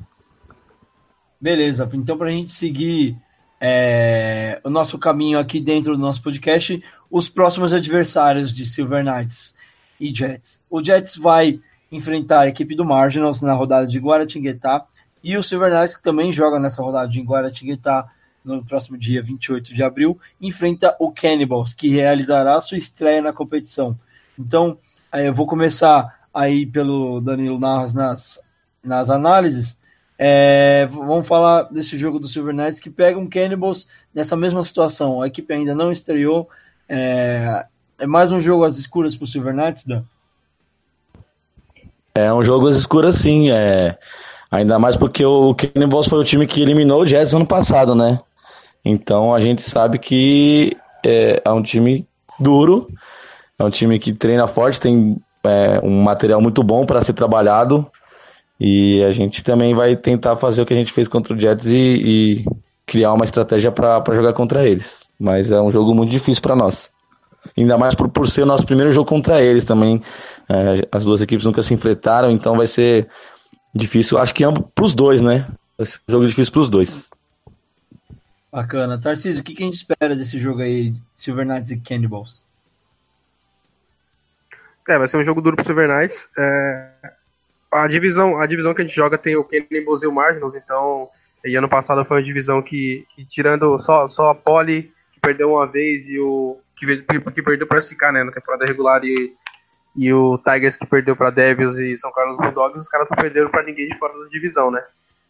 Beleza, então para a gente seguir é, o nosso caminho aqui dentro do nosso podcast, os próximos adversários de Silver Knights e Jets. O Jets vai enfrentar a equipe do Marginals na rodada de Guaratinguetá e o Silver Knights, que também joga nessa rodada de Guaratinguetá no próximo dia 28 de abril, enfrenta o Cannibals, que realizará sua estreia na competição. Então, eu vou começar aí pelo Danilo Narras nas, nas análises. É, vamos falar desse jogo do Silver Knights que pega um Cannibals nessa mesma situação. A equipe ainda não estreou. É, é mais um jogo às escuras para o Silver Knights, Dan? É um jogo às escuras, sim. É, ainda mais porque o Cannibals foi o time que eliminou o no ano passado, né? Então a gente sabe que é, é um time duro, é um time que treina forte, tem é, um material muito bom para ser trabalhado. E a gente também vai tentar fazer o que a gente fez contra o Jets e, e criar uma estratégia para jogar contra eles. Mas é um jogo muito difícil para nós. Ainda mais por, por ser o nosso primeiro jogo contra eles também. É, as duas equipes nunca se enfrentaram, então vai ser difícil. Acho que ambos pros dois, né? Vai ser um jogo difícil pros dois. Bacana. Tarcísio, o que, que a gente espera desse jogo aí, Silver Knights e Cannibals? É, vai ser um jogo duro pro Silver Knights. É, a divisão, a divisão que a gente joga tem o Cannibals e o Marginals, então, e ano passado foi uma divisão que, que tirando só, só a Poli, que perdeu uma vez, e o que, que perdeu para SK, né, na temporada regular, e, e o Tigers que perdeu para Devils e São Carlos Bulldogs, os caras não perderam para ninguém de fora da divisão, né.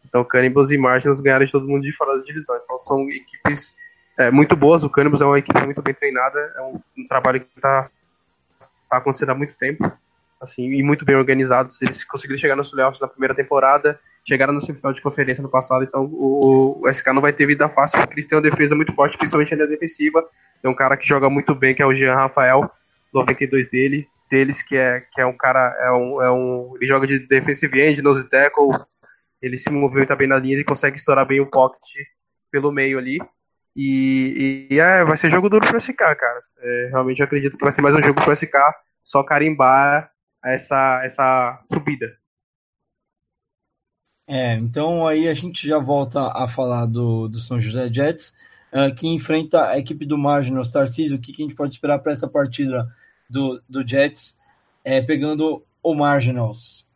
Então, Cannibals e Marginals ganharam de todo mundo de fora da divisão. Então, são equipes é, muito boas. O Cannibals é uma equipe muito bem treinada, é um, um trabalho que está tá acontecendo há muito tempo assim, e muito bem organizados. Eles conseguiram chegar nos playoffs na primeira temporada, chegaram no semifinal de conferência no passado, então o, o, SK não vai ter vida fácil, porque eles têm uma defesa muito forte, principalmente na defensiva. Tem um cara que joga muito bem, que é o Jean Rafael, 92 dele, deles, que é, que é um cara, é um, é um, ele joga de defensive end, nose tackle, ele se movimenta bem na linha, ele consegue estourar bem o pocket pelo meio ali. E, e é, vai ser jogo duro pro SK, cara. É, realmente eu acredito que vai ser mais um jogo pro SK, só carimbar essa, essa subida. É, então aí a gente já volta a falar do, do São José Jets, uh, que enfrenta a equipe do Marginal Tarcísio. O que, que a gente pode esperar para essa partida do, do Jets, é, pegando ou Marginals?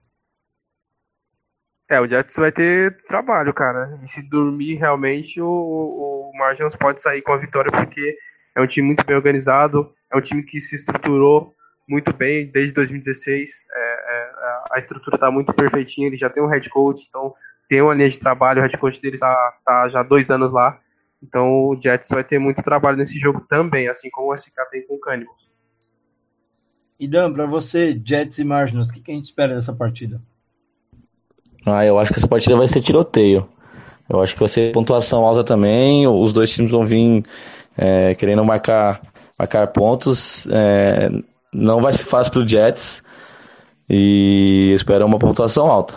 É, o Jets vai ter trabalho, cara. E se dormir realmente, o, o Marginals pode sair com a vitória, porque é um time muito bem organizado, é um time que se estruturou muito bem desde 2016. É, é, a estrutura está muito perfeitinha, ele já tem um head coach, então tem uma linha de trabalho, o head coach dele está tá já há dois anos lá. Então o Jets vai ter muito trabalho nesse jogo também, assim como o SK tem com o Cannibals. E Dan, para você, Jets e Marginals, o que, que a gente espera dessa partida? Ah, eu acho que essa partida vai ser tiroteio. Eu acho que vai ser pontuação alta também. Os dois times vão vir é, querendo marcar, marcar pontos. É, não vai ser fácil para o Jets. E espero uma pontuação alta.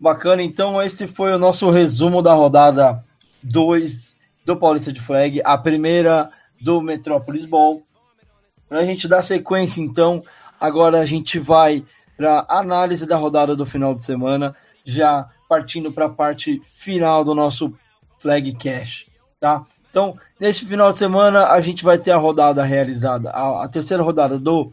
Bacana, então esse foi o nosso resumo da rodada 2 do Paulista de Flag, a primeira do Metrópolis Ball. Para a gente dar sequência, então, agora a gente vai para análise da rodada do final de semana, já partindo para a parte final do nosso Flag Cash, tá? Então, neste final de semana, a gente vai ter a rodada realizada, a, a terceira rodada do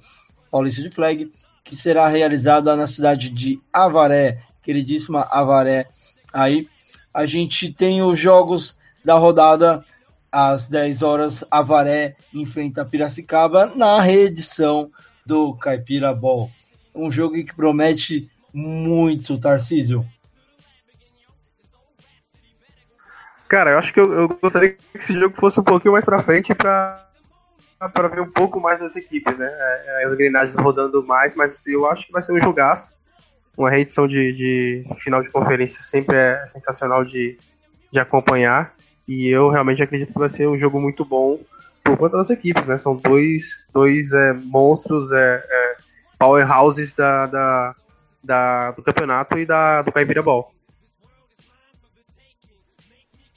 Paulista de Flag, que será realizada na cidade de Avaré, queridíssima Avaré. Aí, a gente tem os jogos da rodada às 10 horas, Avaré enfrenta Piracicaba na reedição do Caipira Ball um jogo que promete muito, Tarcísio. Cara, eu acho que eu, eu, gostaria que esse jogo fosse um pouquinho mais pra frente pra, pra ver um pouco mais das equipes, né? É, é, as engrenagens rodando mais, mas eu acho que vai ser um jogaço. Uma reedição de, de final de conferência sempre é sensacional de, de acompanhar. E eu realmente acredito que vai ser um jogo muito bom por conta das equipes, né? São dois, dois é, monstros é, é powerhouses da, da, da, do campeonato e da, do Caipira Ball.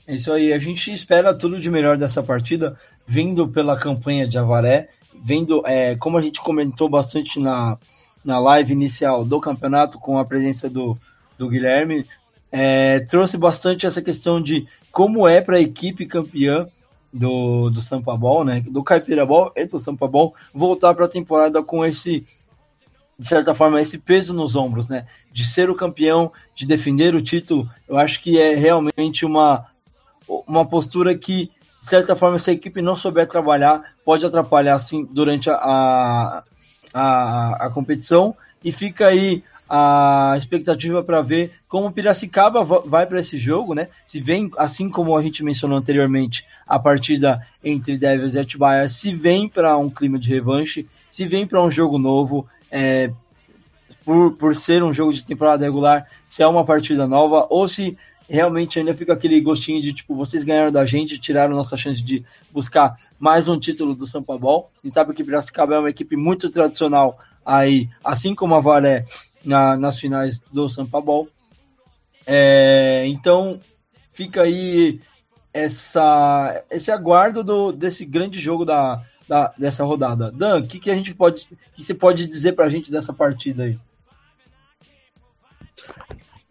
É isso aí, a gente espera tudo de melhor dessa partida, vindo pela campanha de Avaré, vendo, é, como a gente comentou bastante na, na live inicial do campeonato, com a presença do, do Guilherme, é, trouxe bastante essa questão de como é para a equipe campeã do, do Sampa Ball, né, do Caipira Ball e do Sampa Ball, voltar para a temporada com esse de certa forma, esse peso nos ombros, né? De ser o campeão, de defender o título, eu acho que é realmente uma, uma postura que, de certa forma, se a equipe não souber trabalhar, pode atrapalhar, assim, durante a, a, a competição. E fica aí a expectativa para ver como o Piracicaba vai para esse jogo, né? Se vem, assim como a gente mencionou anteriormente, a partida entre Devils e Atibaia, se vem para um clima de revanche, se vem para um jogo novo, é, por, por ser um jogo de temporada regular, se é uma partida nova, ou se realmente ainda fica aquele gostinho de tipo, vocês ganharam da gente, tiraram nossa chance de buscar mais um título do São Paulo. A gente sabe que Piracicaba é uma equipe muito tradicional aí, assim como a Varé na, nas finais do São Paulo. É, então fica aí essa, esse aguardo do, desse grande jogo da, da, dessa rodada. Dan, o que, que a gente pode. que você pode dizer pra gente dessa partida aí?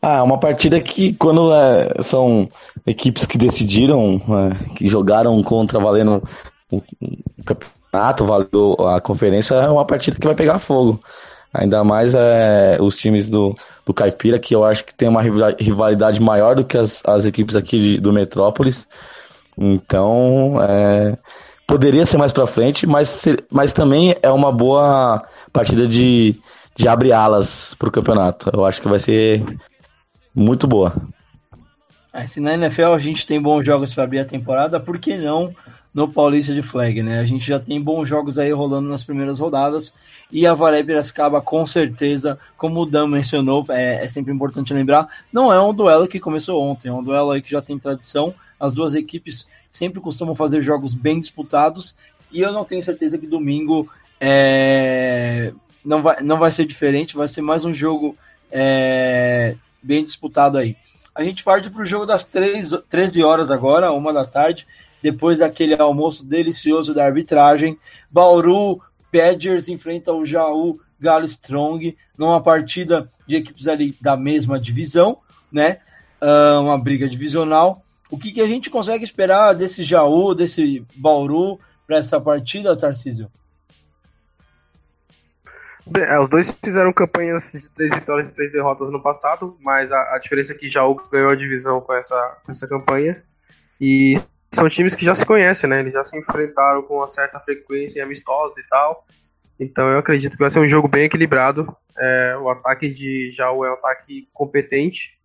Ah, uma partida que quando é, são equipes que decidiram, é, que jogaram contra valendo o, o campeonato, valendo a conferência, é uma partida que vai pegar fogo. Ainda mais é, os times do, do Caipira, que eu acho que tem uma rivalidade maior do que as, as equipes aqui de, do Metrópolis. Então, é, poderia ser mais para frente, mas, mas também é uma boa partida de, de abrir alas para o campeonato. Eu acho que vai ser muito boa. É, se na NFL a gente tem bons jogos para abrir a temporada, por que não no Paulista de Flag, né? A gente já tem bons jogos aí rolando nas primeiras rodadas e a Varé Piracicaba, com certeza, como o Dan mencionou, é, é, sempre importante lembrar, não é um duelo que começou ontem, é um duelo aí que já tem tradição. As duas equipes sempre costumam fazer jogos bem disputados e eu não tenho certeza que domingo é, não, vai, não vai ser diferente, vai ser mais um jogo é, bem disputado aí. A gente parte para o jogo das 3, 13 horas agora, uma da tarde, depois daquele almoço delicioso da arbitragem. Bauru Badgers enfrenta o Jaú Galo Strong numa partida de equipes ali da mesma divisão, né? Uh, uma briga divisional. O que, que a gente consegue esperar desse Jaú, desse Bauru, para essa partida, Tarcísio? É, os dois fizeram campanhas de três vitórias e três derrotas no passado, mas a, a diferença é que já ganhou a divisão com essa, com essa campanha. E são times que já se conhecem, né? Eles já se enfrentaram com uma certa frequência em amistosos e tal. Então eu acredito que vai ser um jogo bem equilibrado. É, o ataque de Jaú é um ataque competente,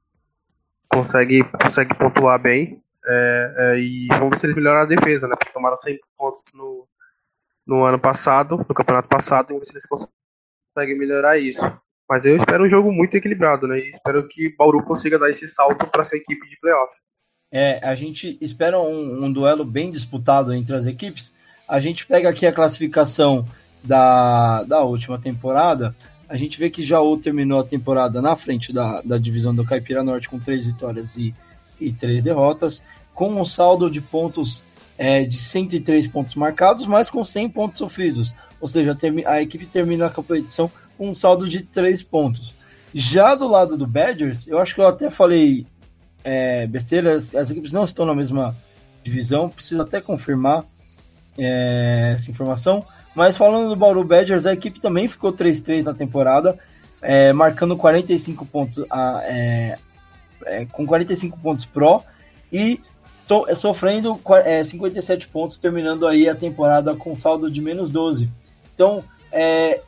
consegue, consegue pontuar bem. É, é, e vamos ver se eles melhoram a defesa, né? Porque tomaram 100 pontos no, no ano passado, no campeonato passado, e vamos ver se eles conseguem melhorar isso. Mas eu espero um jogo muito equilibrado, né? E espero que Bauru consiga dar esse salto para sua equipe de playoff. É, a gente espera um, um, duelo bem disputado entre as equipes. A gente pega aqui a classificação da, da última temporada. A gente vê que Jaú terminou a temporada na frente da, da divisão do Caipira Norte com três vitórias e, e três derrotas, com um saldo de pontos é, de 103 pontos marcados, mas com 100 pontos sofridos. Ou seja, a equipe termina a competição com um saldo de 3 pontos. Já do lado do Badgers, eu acho que eu até falei é, besteira, as, as, equipes não estão na mesma divisão, preciso até confirmar é, essa informação. Mas falando do Bauru Badgers, a equipe também ficou 3-3 na temporada, é, marcando 45 pontos, a, é, é, com 45 pontos pró e é, sofrendo 57 pontos, terminando aí a temporada com saldo de menos 12. Então, é,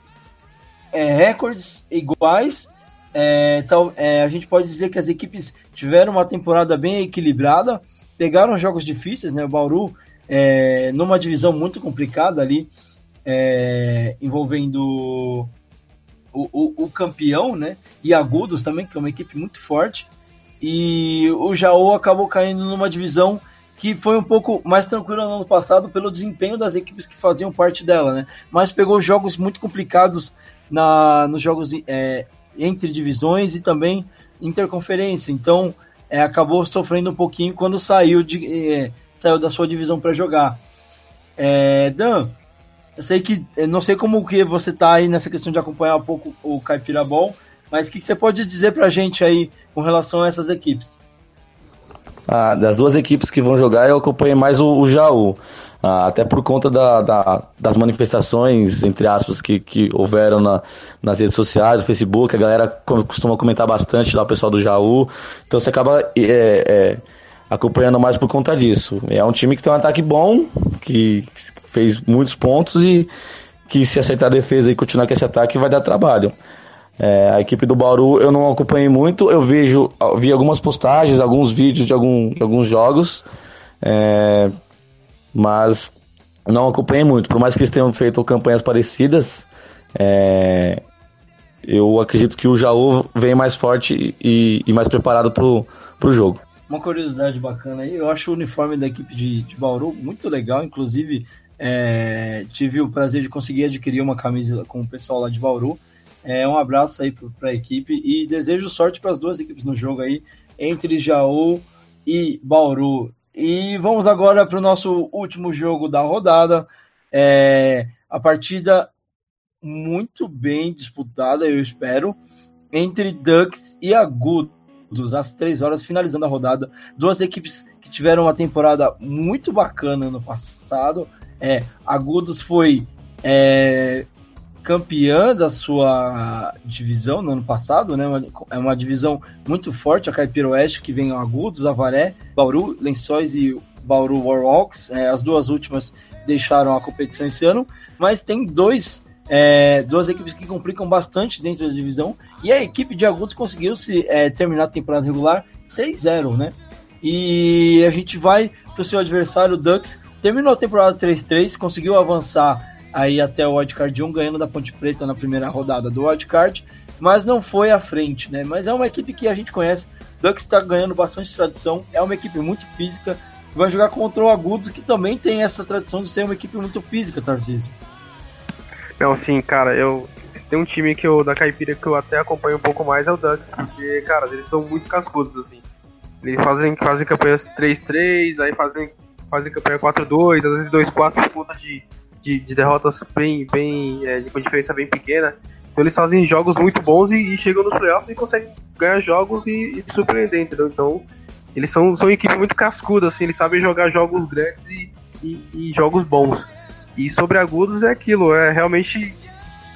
recordes iguais, é, tal, é, a gente pode dizer que as equipes tiveram uma temporada bem equilibrada, pegaram jogos difíceis, né? O Bauru é, numa divisão muito complicada ali, é, envolvendo o, o, o, campeão, né? E Agudos também, que é uma equipe muito forte. E o Jaú acabou caindo numa divisão que foi um pouco mais tranquila no ano passado pelo desempenho das equipes que faziam parte dela, né? Mas pegou jogos muito complicados na, nos jogos é, entre divisões e também interconferência. Então, é, acabou sofrendo um pouquinho quando saiu, de, é, saiu da sua divisão para jogar. É, Dan, eu sei que não sei como que você está aí nessa questão de acompanhar um pouco o Caipira Ball, mas o que, que você pode dizer para a gente aí com relação a essas equipes? Ah, das duas equipes que vão jogar, eu acompanhei mais o, o Jaú. Ah, até por conta da, da, das manifestações, entre aspas, que, que houveram na, nas redes sociais, no Facebook, a galera costuma comentar bastante lá, o pessoal do Jaú, então você acaba é, é, acompanhando mais por conta disso. É um time que tem um ataque bom, que fez muitos pontos e que se acertar a defesa e continuar com esse ataque vai dar trabalho. É, a equipe do Bauru eu não acompanhei muito, eu vejo, vi algumas postagens, alguns vídeos de, algum, de alguns jogos, é, mas não acompanhei muito. Por mais que eles tenham feito campanhas parecidas, é, eu acredito que o Jaú vem mais forte e, e mais preparado para o jogo. Uma curiosidade bacana aí, eu acho o uniforme da equipe de, de Bauru muito legal, inclusive é, tive o prazer de conseguir adquirir uma camisa com o pessoal lá de Bauru. É, um abraço aí para a equipe e desejo sorte para as duas equipes no jogo aí, entre Jaú e Bauru. E vamos agora para o nosso último jogo da rodada. É, a partida muito bem disputada, eu espero, entre Ducks e Agudos, às três horas, finalizando a rodada. Duas equipes que tiveram uma temporada muito bacana no passado. É, Agudos foi é, campeã da sua divisão no ano passado, né? É uma divisão muito forte, a Caipira Oeste, que vem Agudos, Avaré, Bauru, Lençóis e Bauru Warhawks. É, as duas últimas deixaram a competição esse ano, mas tem dois, é, duas equipes que complicam bastante dentro da divisão, e a equipe de Agudos conseguiu se é, terminar a temporada regular 6-0, né? E a gente vai para o seu adversário, o Ducks, terminou a temporada 3-3, conseguiu avançar aí até o wildcard 1, ganhando da Ponte Preta na primeira rodada do wildcard, mas não foi à frente, né? Mas é uma equipe que a gente conhece, Ducks está ganhando bastante tradição, é uma equipe muito física, vai jogar contra o Agudos, que também tem essa tradição de ser uma equipe muito física, Tarcísio. Não, sim, cara, eu tem um time que eu, da Caipira que eu até acompanho um pouco mais é o Ducks, porque, cara, eles são muito cascudos, assim. Eles fazem, fazem campanhas 3-3, aí fazem, fazem campanha 4-2, às vezes 2-4 por conta de de, de derrotas bem, bem é, com diferença bem pequena. Então eles fazem jogos muito bons e, e chegam nos playoffs e conseguem ganhar jogos e, e, surpreender, entendeu? Então eles são, são uma equipe muito cascuda, assim, eles sabem jogar jogos grandes e, e, e jogos bons. E sobre agudos é aquilo, é realmente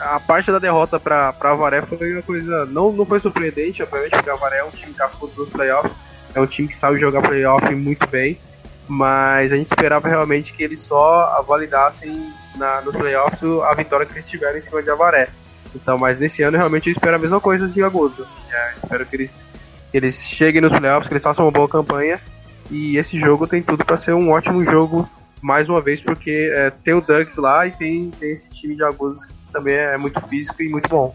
a parte da derrota para a Avaré foi uma coisa. Não, não foi surpreendente, obviamente, porque a Avaré é um time cascudo dos playoffs, é um time que sabe jogar playoff muito bem, mas a gente esperava realmente que eles só validassem na, nos playoffs a vitória que eles tiveram em cima de Avaré. Então, mas nesse ano realmente eu espero a mesma coisa de Agosto. Assim, é, espero que eles, que eles cheguem nos playoffs, que eles façam uma boa campanha. E esse jogo tem tudo para ser um ótimo jogo, mais uma vez, porque é, tem o Ducks lá e tem, tem esse time de Agosto que também é muito físico e muito bom.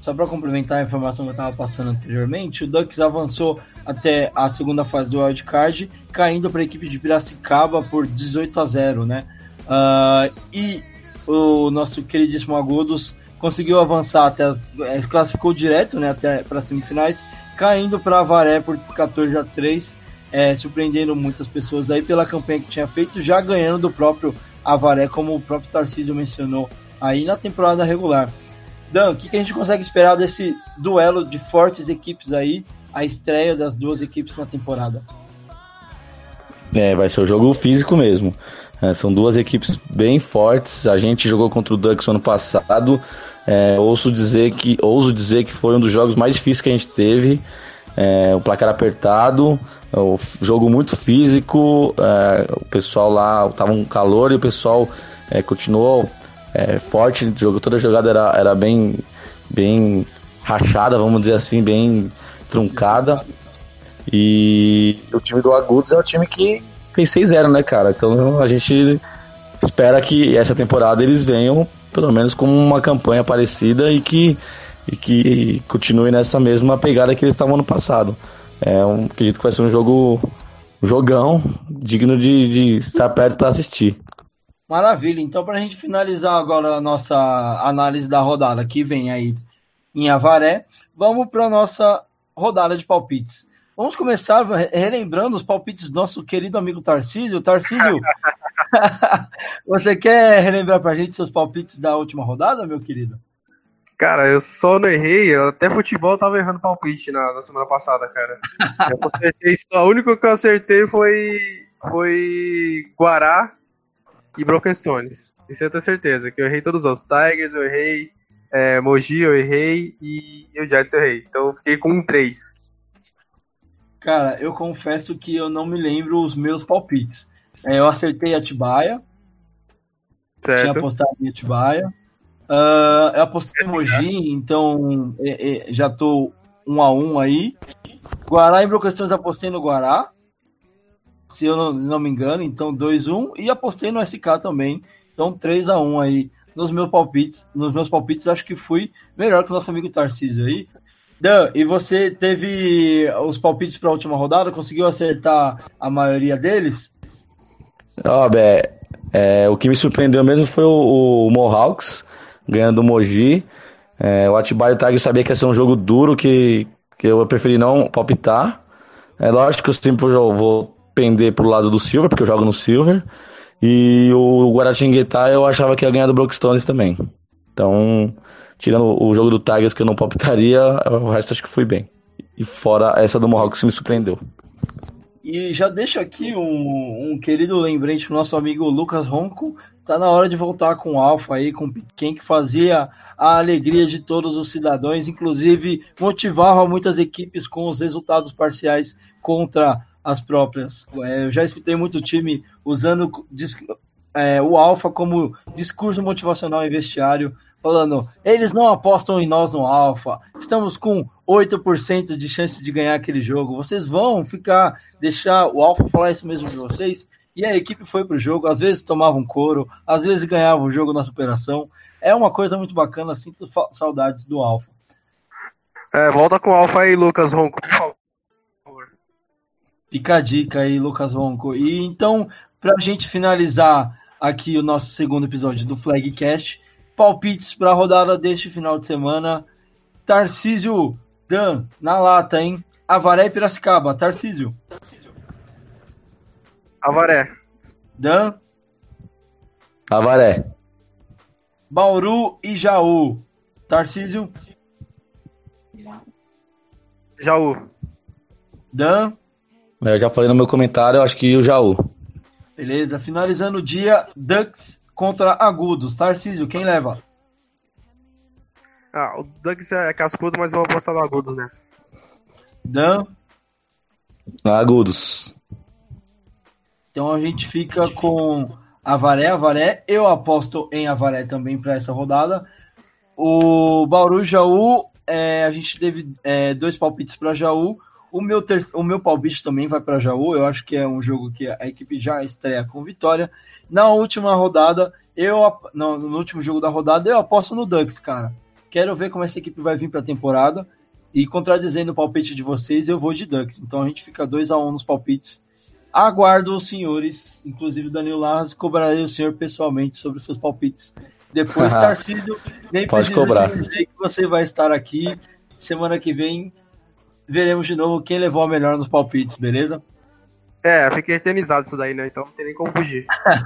Só para complementar a informação que eu estava passando anteriormente, o Ducks avançou até a segunda fase do Wild Card, caindo para a equipe de Piracicaba por 18 a 0, né? Uh, e o nosso queridíssimo Agudos conseguiu avançar até as, é, classificou direto, né, até para as semifinais, caindo para Varé por 14 a 3, é, surpreendendo muitas pessoas aí pela campanha que tinha feito, já ganhando do próprio Avaré, como o próprio Tarcísio mencionou aí na temporada regular. Dan, o que, que a gente consegue esperar desse duelo de fortes equipes aí, a estreia das duas equipes na temporada? É, vai ser o jogo físico mesmo. É, são duas equipes bem fortes. A gente jogou contra o Ducks ano passado. É, ouço dizer que ouso dizer que foi um dos jogos mais difíceis que a gente teve. É, o placar apertado, o jogo muito físico. É, o pessoal lá tava um calor e o pessoal é, continuou é, forte. Jogo, toda a jogada era, era bem, bem rachada, vamos dizer assim, bem truncada. E o time do Agudos é o time que fez 6-0, né, cara? Então a gente espera que essa temporada eles venham pelo menos com uma campanha parecida e que, e que continue nessa mesma pegada que eles estavam no passado. É um, acredito que vai ser um jogo um jogão digno de, de estar perto para assistir. Maravilha. Então, para a gente finalizar agora a nossa análise da rodada que vem aí em Avaré, vamos para a nossa rodada de palpites. Vamos começar relembrando os palpites do nosso querido amigo Tarcísio. Tarcísio, você quer relembrar para a gente seus palpites da última rodada, meu querido? Cara, eu só não errei, até futebol eu tava errando palpite na, na semana passada, cara. Eu acertei, só, a única que eu acertei foi, foi Guará e Broken Stones. Isso eu tenho certeza, que eu errei todos os outros. Tigers eu errei, é, Mogi eu errei e, e o Jets eu errei. Então eu fiquei com um 3. Cara, eu confesso que eu não me lembro os meus palpites. É, eu acertei Atibaia. Certo. Tinha apostado em Atibaia. Uh, eu apostei em Mogi, então é, é, já tô um a um aí. Guará e Brocações apostei no Guará. Se eu não, não me engano, então 2-1. Um, e apostei no SK também. Então 3 a 1 aí nos meus palpites. Nos meus palpites, acho que fui melhor que o nosso amigo Tarcísio aí. Dan, e você teve os palpites para a última rodada? Conseguiu acertar a maioria deles? Ó, oh, é, o que me surpreendeu mesmo foi o, o Mohawks ganhando o Mogi. É, o Atibaia Tiger sabia que ia ser um jogo duro que, que eu preferi não palpitar. É lógico que eu sempre vou pender pro lado do Silver, porque eu jogo no Silver. E o Guaratinguetá eu achava que ia ganhar do Brookstones também. Então, tirando o jogo do Tigers que eu não palpitaria, o resto acho que fui bem. E fora essa do Mohawks que me surpreendeu. E já deixo aqui um, um querido lembrete pro nosso amigo Lucas Ronco. Tá na hora de voltar com o Alfa aí, com quem que fazia a alegria de todos os cidadãos, inclusive motivava muitas equipes com os resultados parciais contra as próprias. É, eu já escutei muito time usando é, o Alfa como discurso motivacional em vestiário falando, eles não apostam em nós no Alpha, estamos com 8% de chance de ganhar aquele jogo, vocês vão ficar, deixar o Alpha falar isso mesmo de vocês? E a equipe foi pro jogo, às vezes tomava um couro, às vezes ganhava o jogo na superação. É uma coisa muito bacana, sinto saudades do Alpha. É, volta com o Alpha aí, Lucas Ronco, por favor. Fica a dica aí, Lucas Ronco. E então, pra gente finalizar aqui o nosso segundo episódio do Flagcast, palpites para a rodada deste final de semana. Tarcísio Dan, na lata, hein? Avaré e Piracicaba. Tarcísio. Avaré. Dan. Avaré. Bauru e Jaú. Tarcísio. Jaú. Dan. Eu já falei no meu comentário, eu acho que o Jaú. Beleza, finalizando o dia, Ducks contra Agudos. Tarcísio, quem leva? Ah, o Ducks é cascudo, mas eu vou apostar no Agudos nessa. Dan? Agudos. Então a gente fica com Avaré, Avaré. Eu aposto em Avaré também para essa rodada. O Bauru Jaú, é, a gente teve é, dois palpites para Jaú. O meu, ter... o meu palpite também vai para Jaú. Eu acho que é um jogo que a equipe já estreia com vitória. Na última rodada, eu no, no último jogo da rodada, eu aposto no Ducks, cara. Quero ver como essa equipe vai vir para a temporada. E contradizendo o palpite de vocês, eu vou de Ducks. Então a gente fica 2 a 1 um nos palpites. Aguardo os senhores, inclusive o Danilo Larras, cobrarei o senhor pessoalmente sobre os seus palpites. Depois, Tarcísio, nem Pode cobrar. dizer que você vai estar aqui. Semana que vem veremos de novo quem levou a melhor nos palpites, beleza? É, fica eternizado isso daí, né? Então não tem nem como fugir.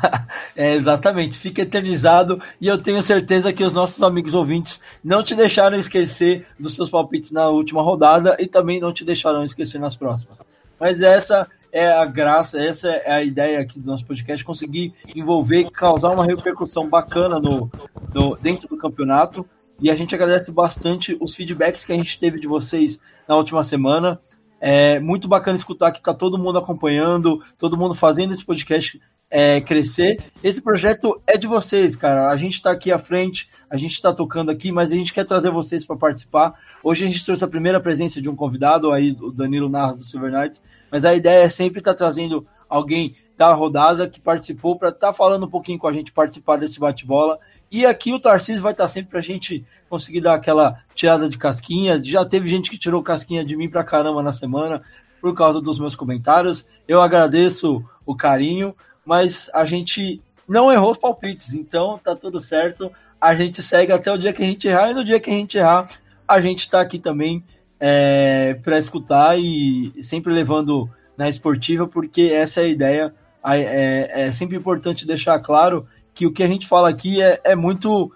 é, exatamente, fica eternizado e eu tenho certeza que os nossos amigos ouvintes não te deixaram esquecer dos seus palpites na última rodada e também não te deixarão esquecer nas próximas. Mas essa é a graça, essa é a ideia aqui do nosso podcast, conseguir envolver, causar uma repercussão bacana no, no dentro do campeonato. E a gente agradece bastante os feedbacks que a gente teve de vocês na última semana. É muito bacana escutar que está todo mundo acompanhando, todo mundo fazendo esse podcast é, crescer. Esse projeto é de vocês, cara. A gente está aqui à frente, a gente está tocando aqui, mas a gente quer trazer vocês para participar. Hoje a gente trouxe a primeira presença de um convidado, aí, o Danilo Narras do Silver Knights, mas a ideia é sempre estar tá trazendo alguém da rodada que participou para estar tá falando um pouquinho com a gente, participar desse bate-bola e aqui o Tarcísio vai estar sempre para a gente conseguir dar aquela tirada de casquinha. Já teve gente que tirou casquinha de mim pra caramba na semana por causa dos meus comentários. Eu agradeço o carinho, mas a gente não errou os palpites, então tá tudo certo. A gente segue até o dia que a gente errar, e no dia que a gente errar, a gente está aqui também é, para escutar e sempre levando na esportiva, porque essa é a ideia. É, é sempre importante deixar claro que o que a gente fala aqui é, é muito.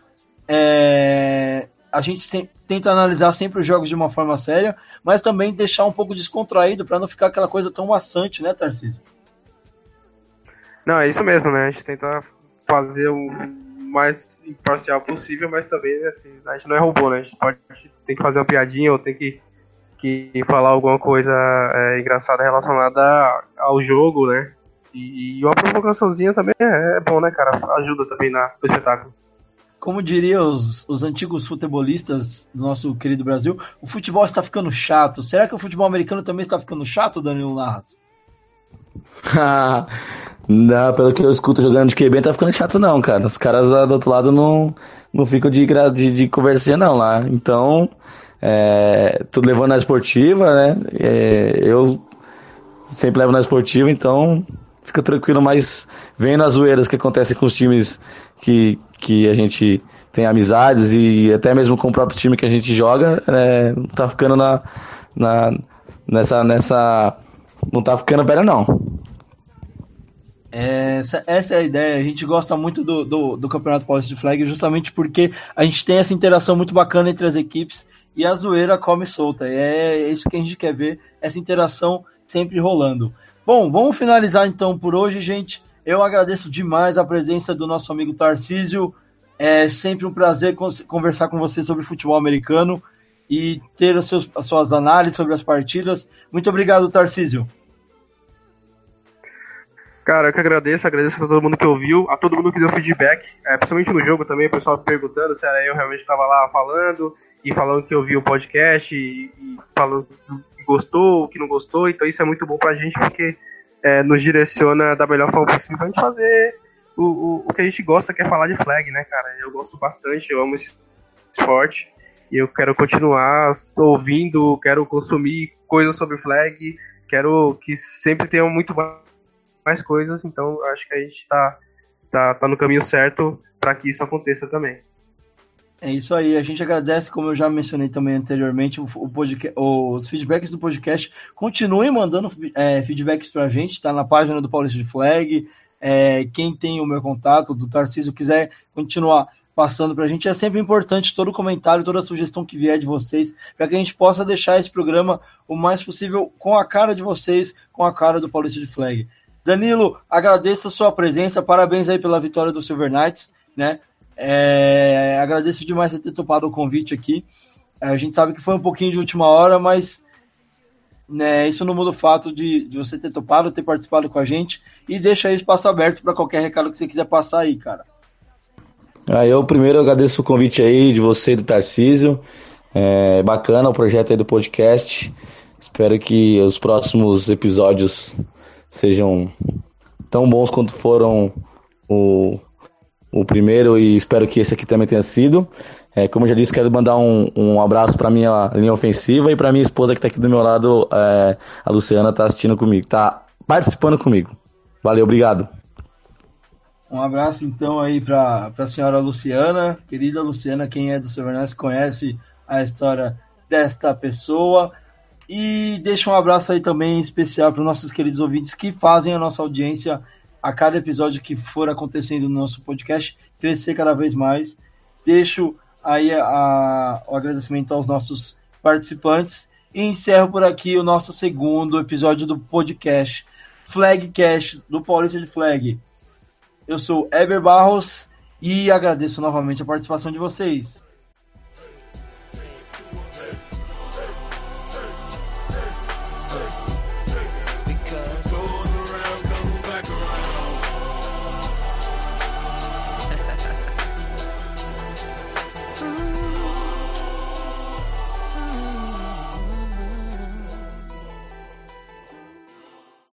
É, a gente tem, tenta analisar sempre os jogos de uma forma séria, mas também deixar um pouco descontraído para não ficar aquela coisa tão maçante, né, Tarcísio? Não, é isso mesmo, né? A gente tenta fazer o mais imparcial possível, mas também, assim, a gente não é robô, né? A gente pode, tem que fazer uma piadinha ou tem que, que falar alguma coisa é, engraçada relacionada ao jogo, né? E, uma provocaçãozinha também é, é, bom, né, cara? Ajuda também na, no espetáculo. Como diriam os, os antigos futebolistas do nosso querido Brasil, o futebol está ficando chato. Será que o futebol americano também está ficando chato, Danilo Narras? não, pelo que eu escuto jogando de QB, tá ficando chato não, cara. Os caras lá do outro lado não, não ficam de, de, de conversinha não lá. Então, é, tudo levando na esportiva, né? É, eu sempre levo na esportiva, então fica tranquilo, mas vendo as zoeiras que acontecem com os times que, que a gente tem amizades e até mesmo com o próprio time que a gente joga, é, não tá ficando na, na, nessa, nessa. Não tá ficando velho, não. Essa, essa é a ideia. A gente gosta muito do, do, do Campeonato Paulista de Flag justamente porque a gente tem essa interação muito bacana entre as equipes e a zoeira come solta. É isso que a gente quer ver, essa interação sempre rolando. Bom, vamos finalizar então por hoje, gente. Eu agradeço demais a presença do nosso amigo Tarcísio. É sempre um prazer conversar com você sobre futebol americano e ter as, seus, as suas análises sobre as partidas. Muito obrigado, Tarcísio. Cara, eu que agradeço, agradeço a todo mundo que ouviu, a todo mundo que deu feedback, é, principalmente no jogo também, o pessoal perguntando se era eu realmente estava lá falando e falando que ouviu o podcast e, e falando que gostou, que não gostou, então isso é muito bom pra gente porque é, nos direciona da melhor forma possível pra gente fazer o, o, o, que a gente gosta, que é falar de flag, né, cara? Eu gosto bastante, eu amo esse esporte e eu quero continuar ouvindo, quero consumir coisas sobre flag, quero que sempre tenham muito mais coisas, então acho que a gente tá, tá, tá no caminho certo para que isso aconteça também. É isso aí, a gente agradece, como eu já mencionei também anteriormente, o podcast, os feedbacks do podcast. Continuem mandando é, feedbacks para a gente, está na página do Paulista de Flag. É, quem tem o meu contato, do Tarcísio, quiser continuar passando para a gente, é sempre importante todo comentário, toda sugestão que vier de vocês, para que a gente possa deixar esse programa o mais possível com a cara de vocês, com a cara do Paulista de Flag. Danilo, agradeço a sua presença, parabéns aí pela vitória do Silver Knights, né? É, agradeço demais ter topado o convite aqui. É, a gente sabe que foi um pouquinho de última hora, mas né, isso não muda o fato de, de você ter topado, ter participado com a gente e deixa aí espaço aberto para qualquer recado que você quiser passar aí, cara. Ah, eu primeiro agradeço o convite aí de você do Tarcísio. É bacana o projeto aí do podcast. Espero que os próximos episódios sejam tão bons quanto foram o, o primeiro e espero que esse aqui também tenha sido. É, como eu já disse, quero mandar um, um abraço para minha linha ofensiva e para minha esposa que está aqui do meu lado, é, a Luciana, está assistindo comigo, está participando comigo. Valeu, obrigado. Um abraço então aí para a senhora Luciana, querida Luciana, quem é do Silvernais conhece a história desta pessoa. E deixa um abraço aí também especial para os nossos queridos ouvintes que fazem a nossa audiência a cada episódio que for acontecendo no nosso podcast crescer cada vez mais. Deixo aí a, o agradecimento aos nossos participantes e encerro por aqui o nosso segundo episódio do podcast Flagcast do Paulista de Flag. Eu sou Eber Barros e agradeço novamente a participação de vocês.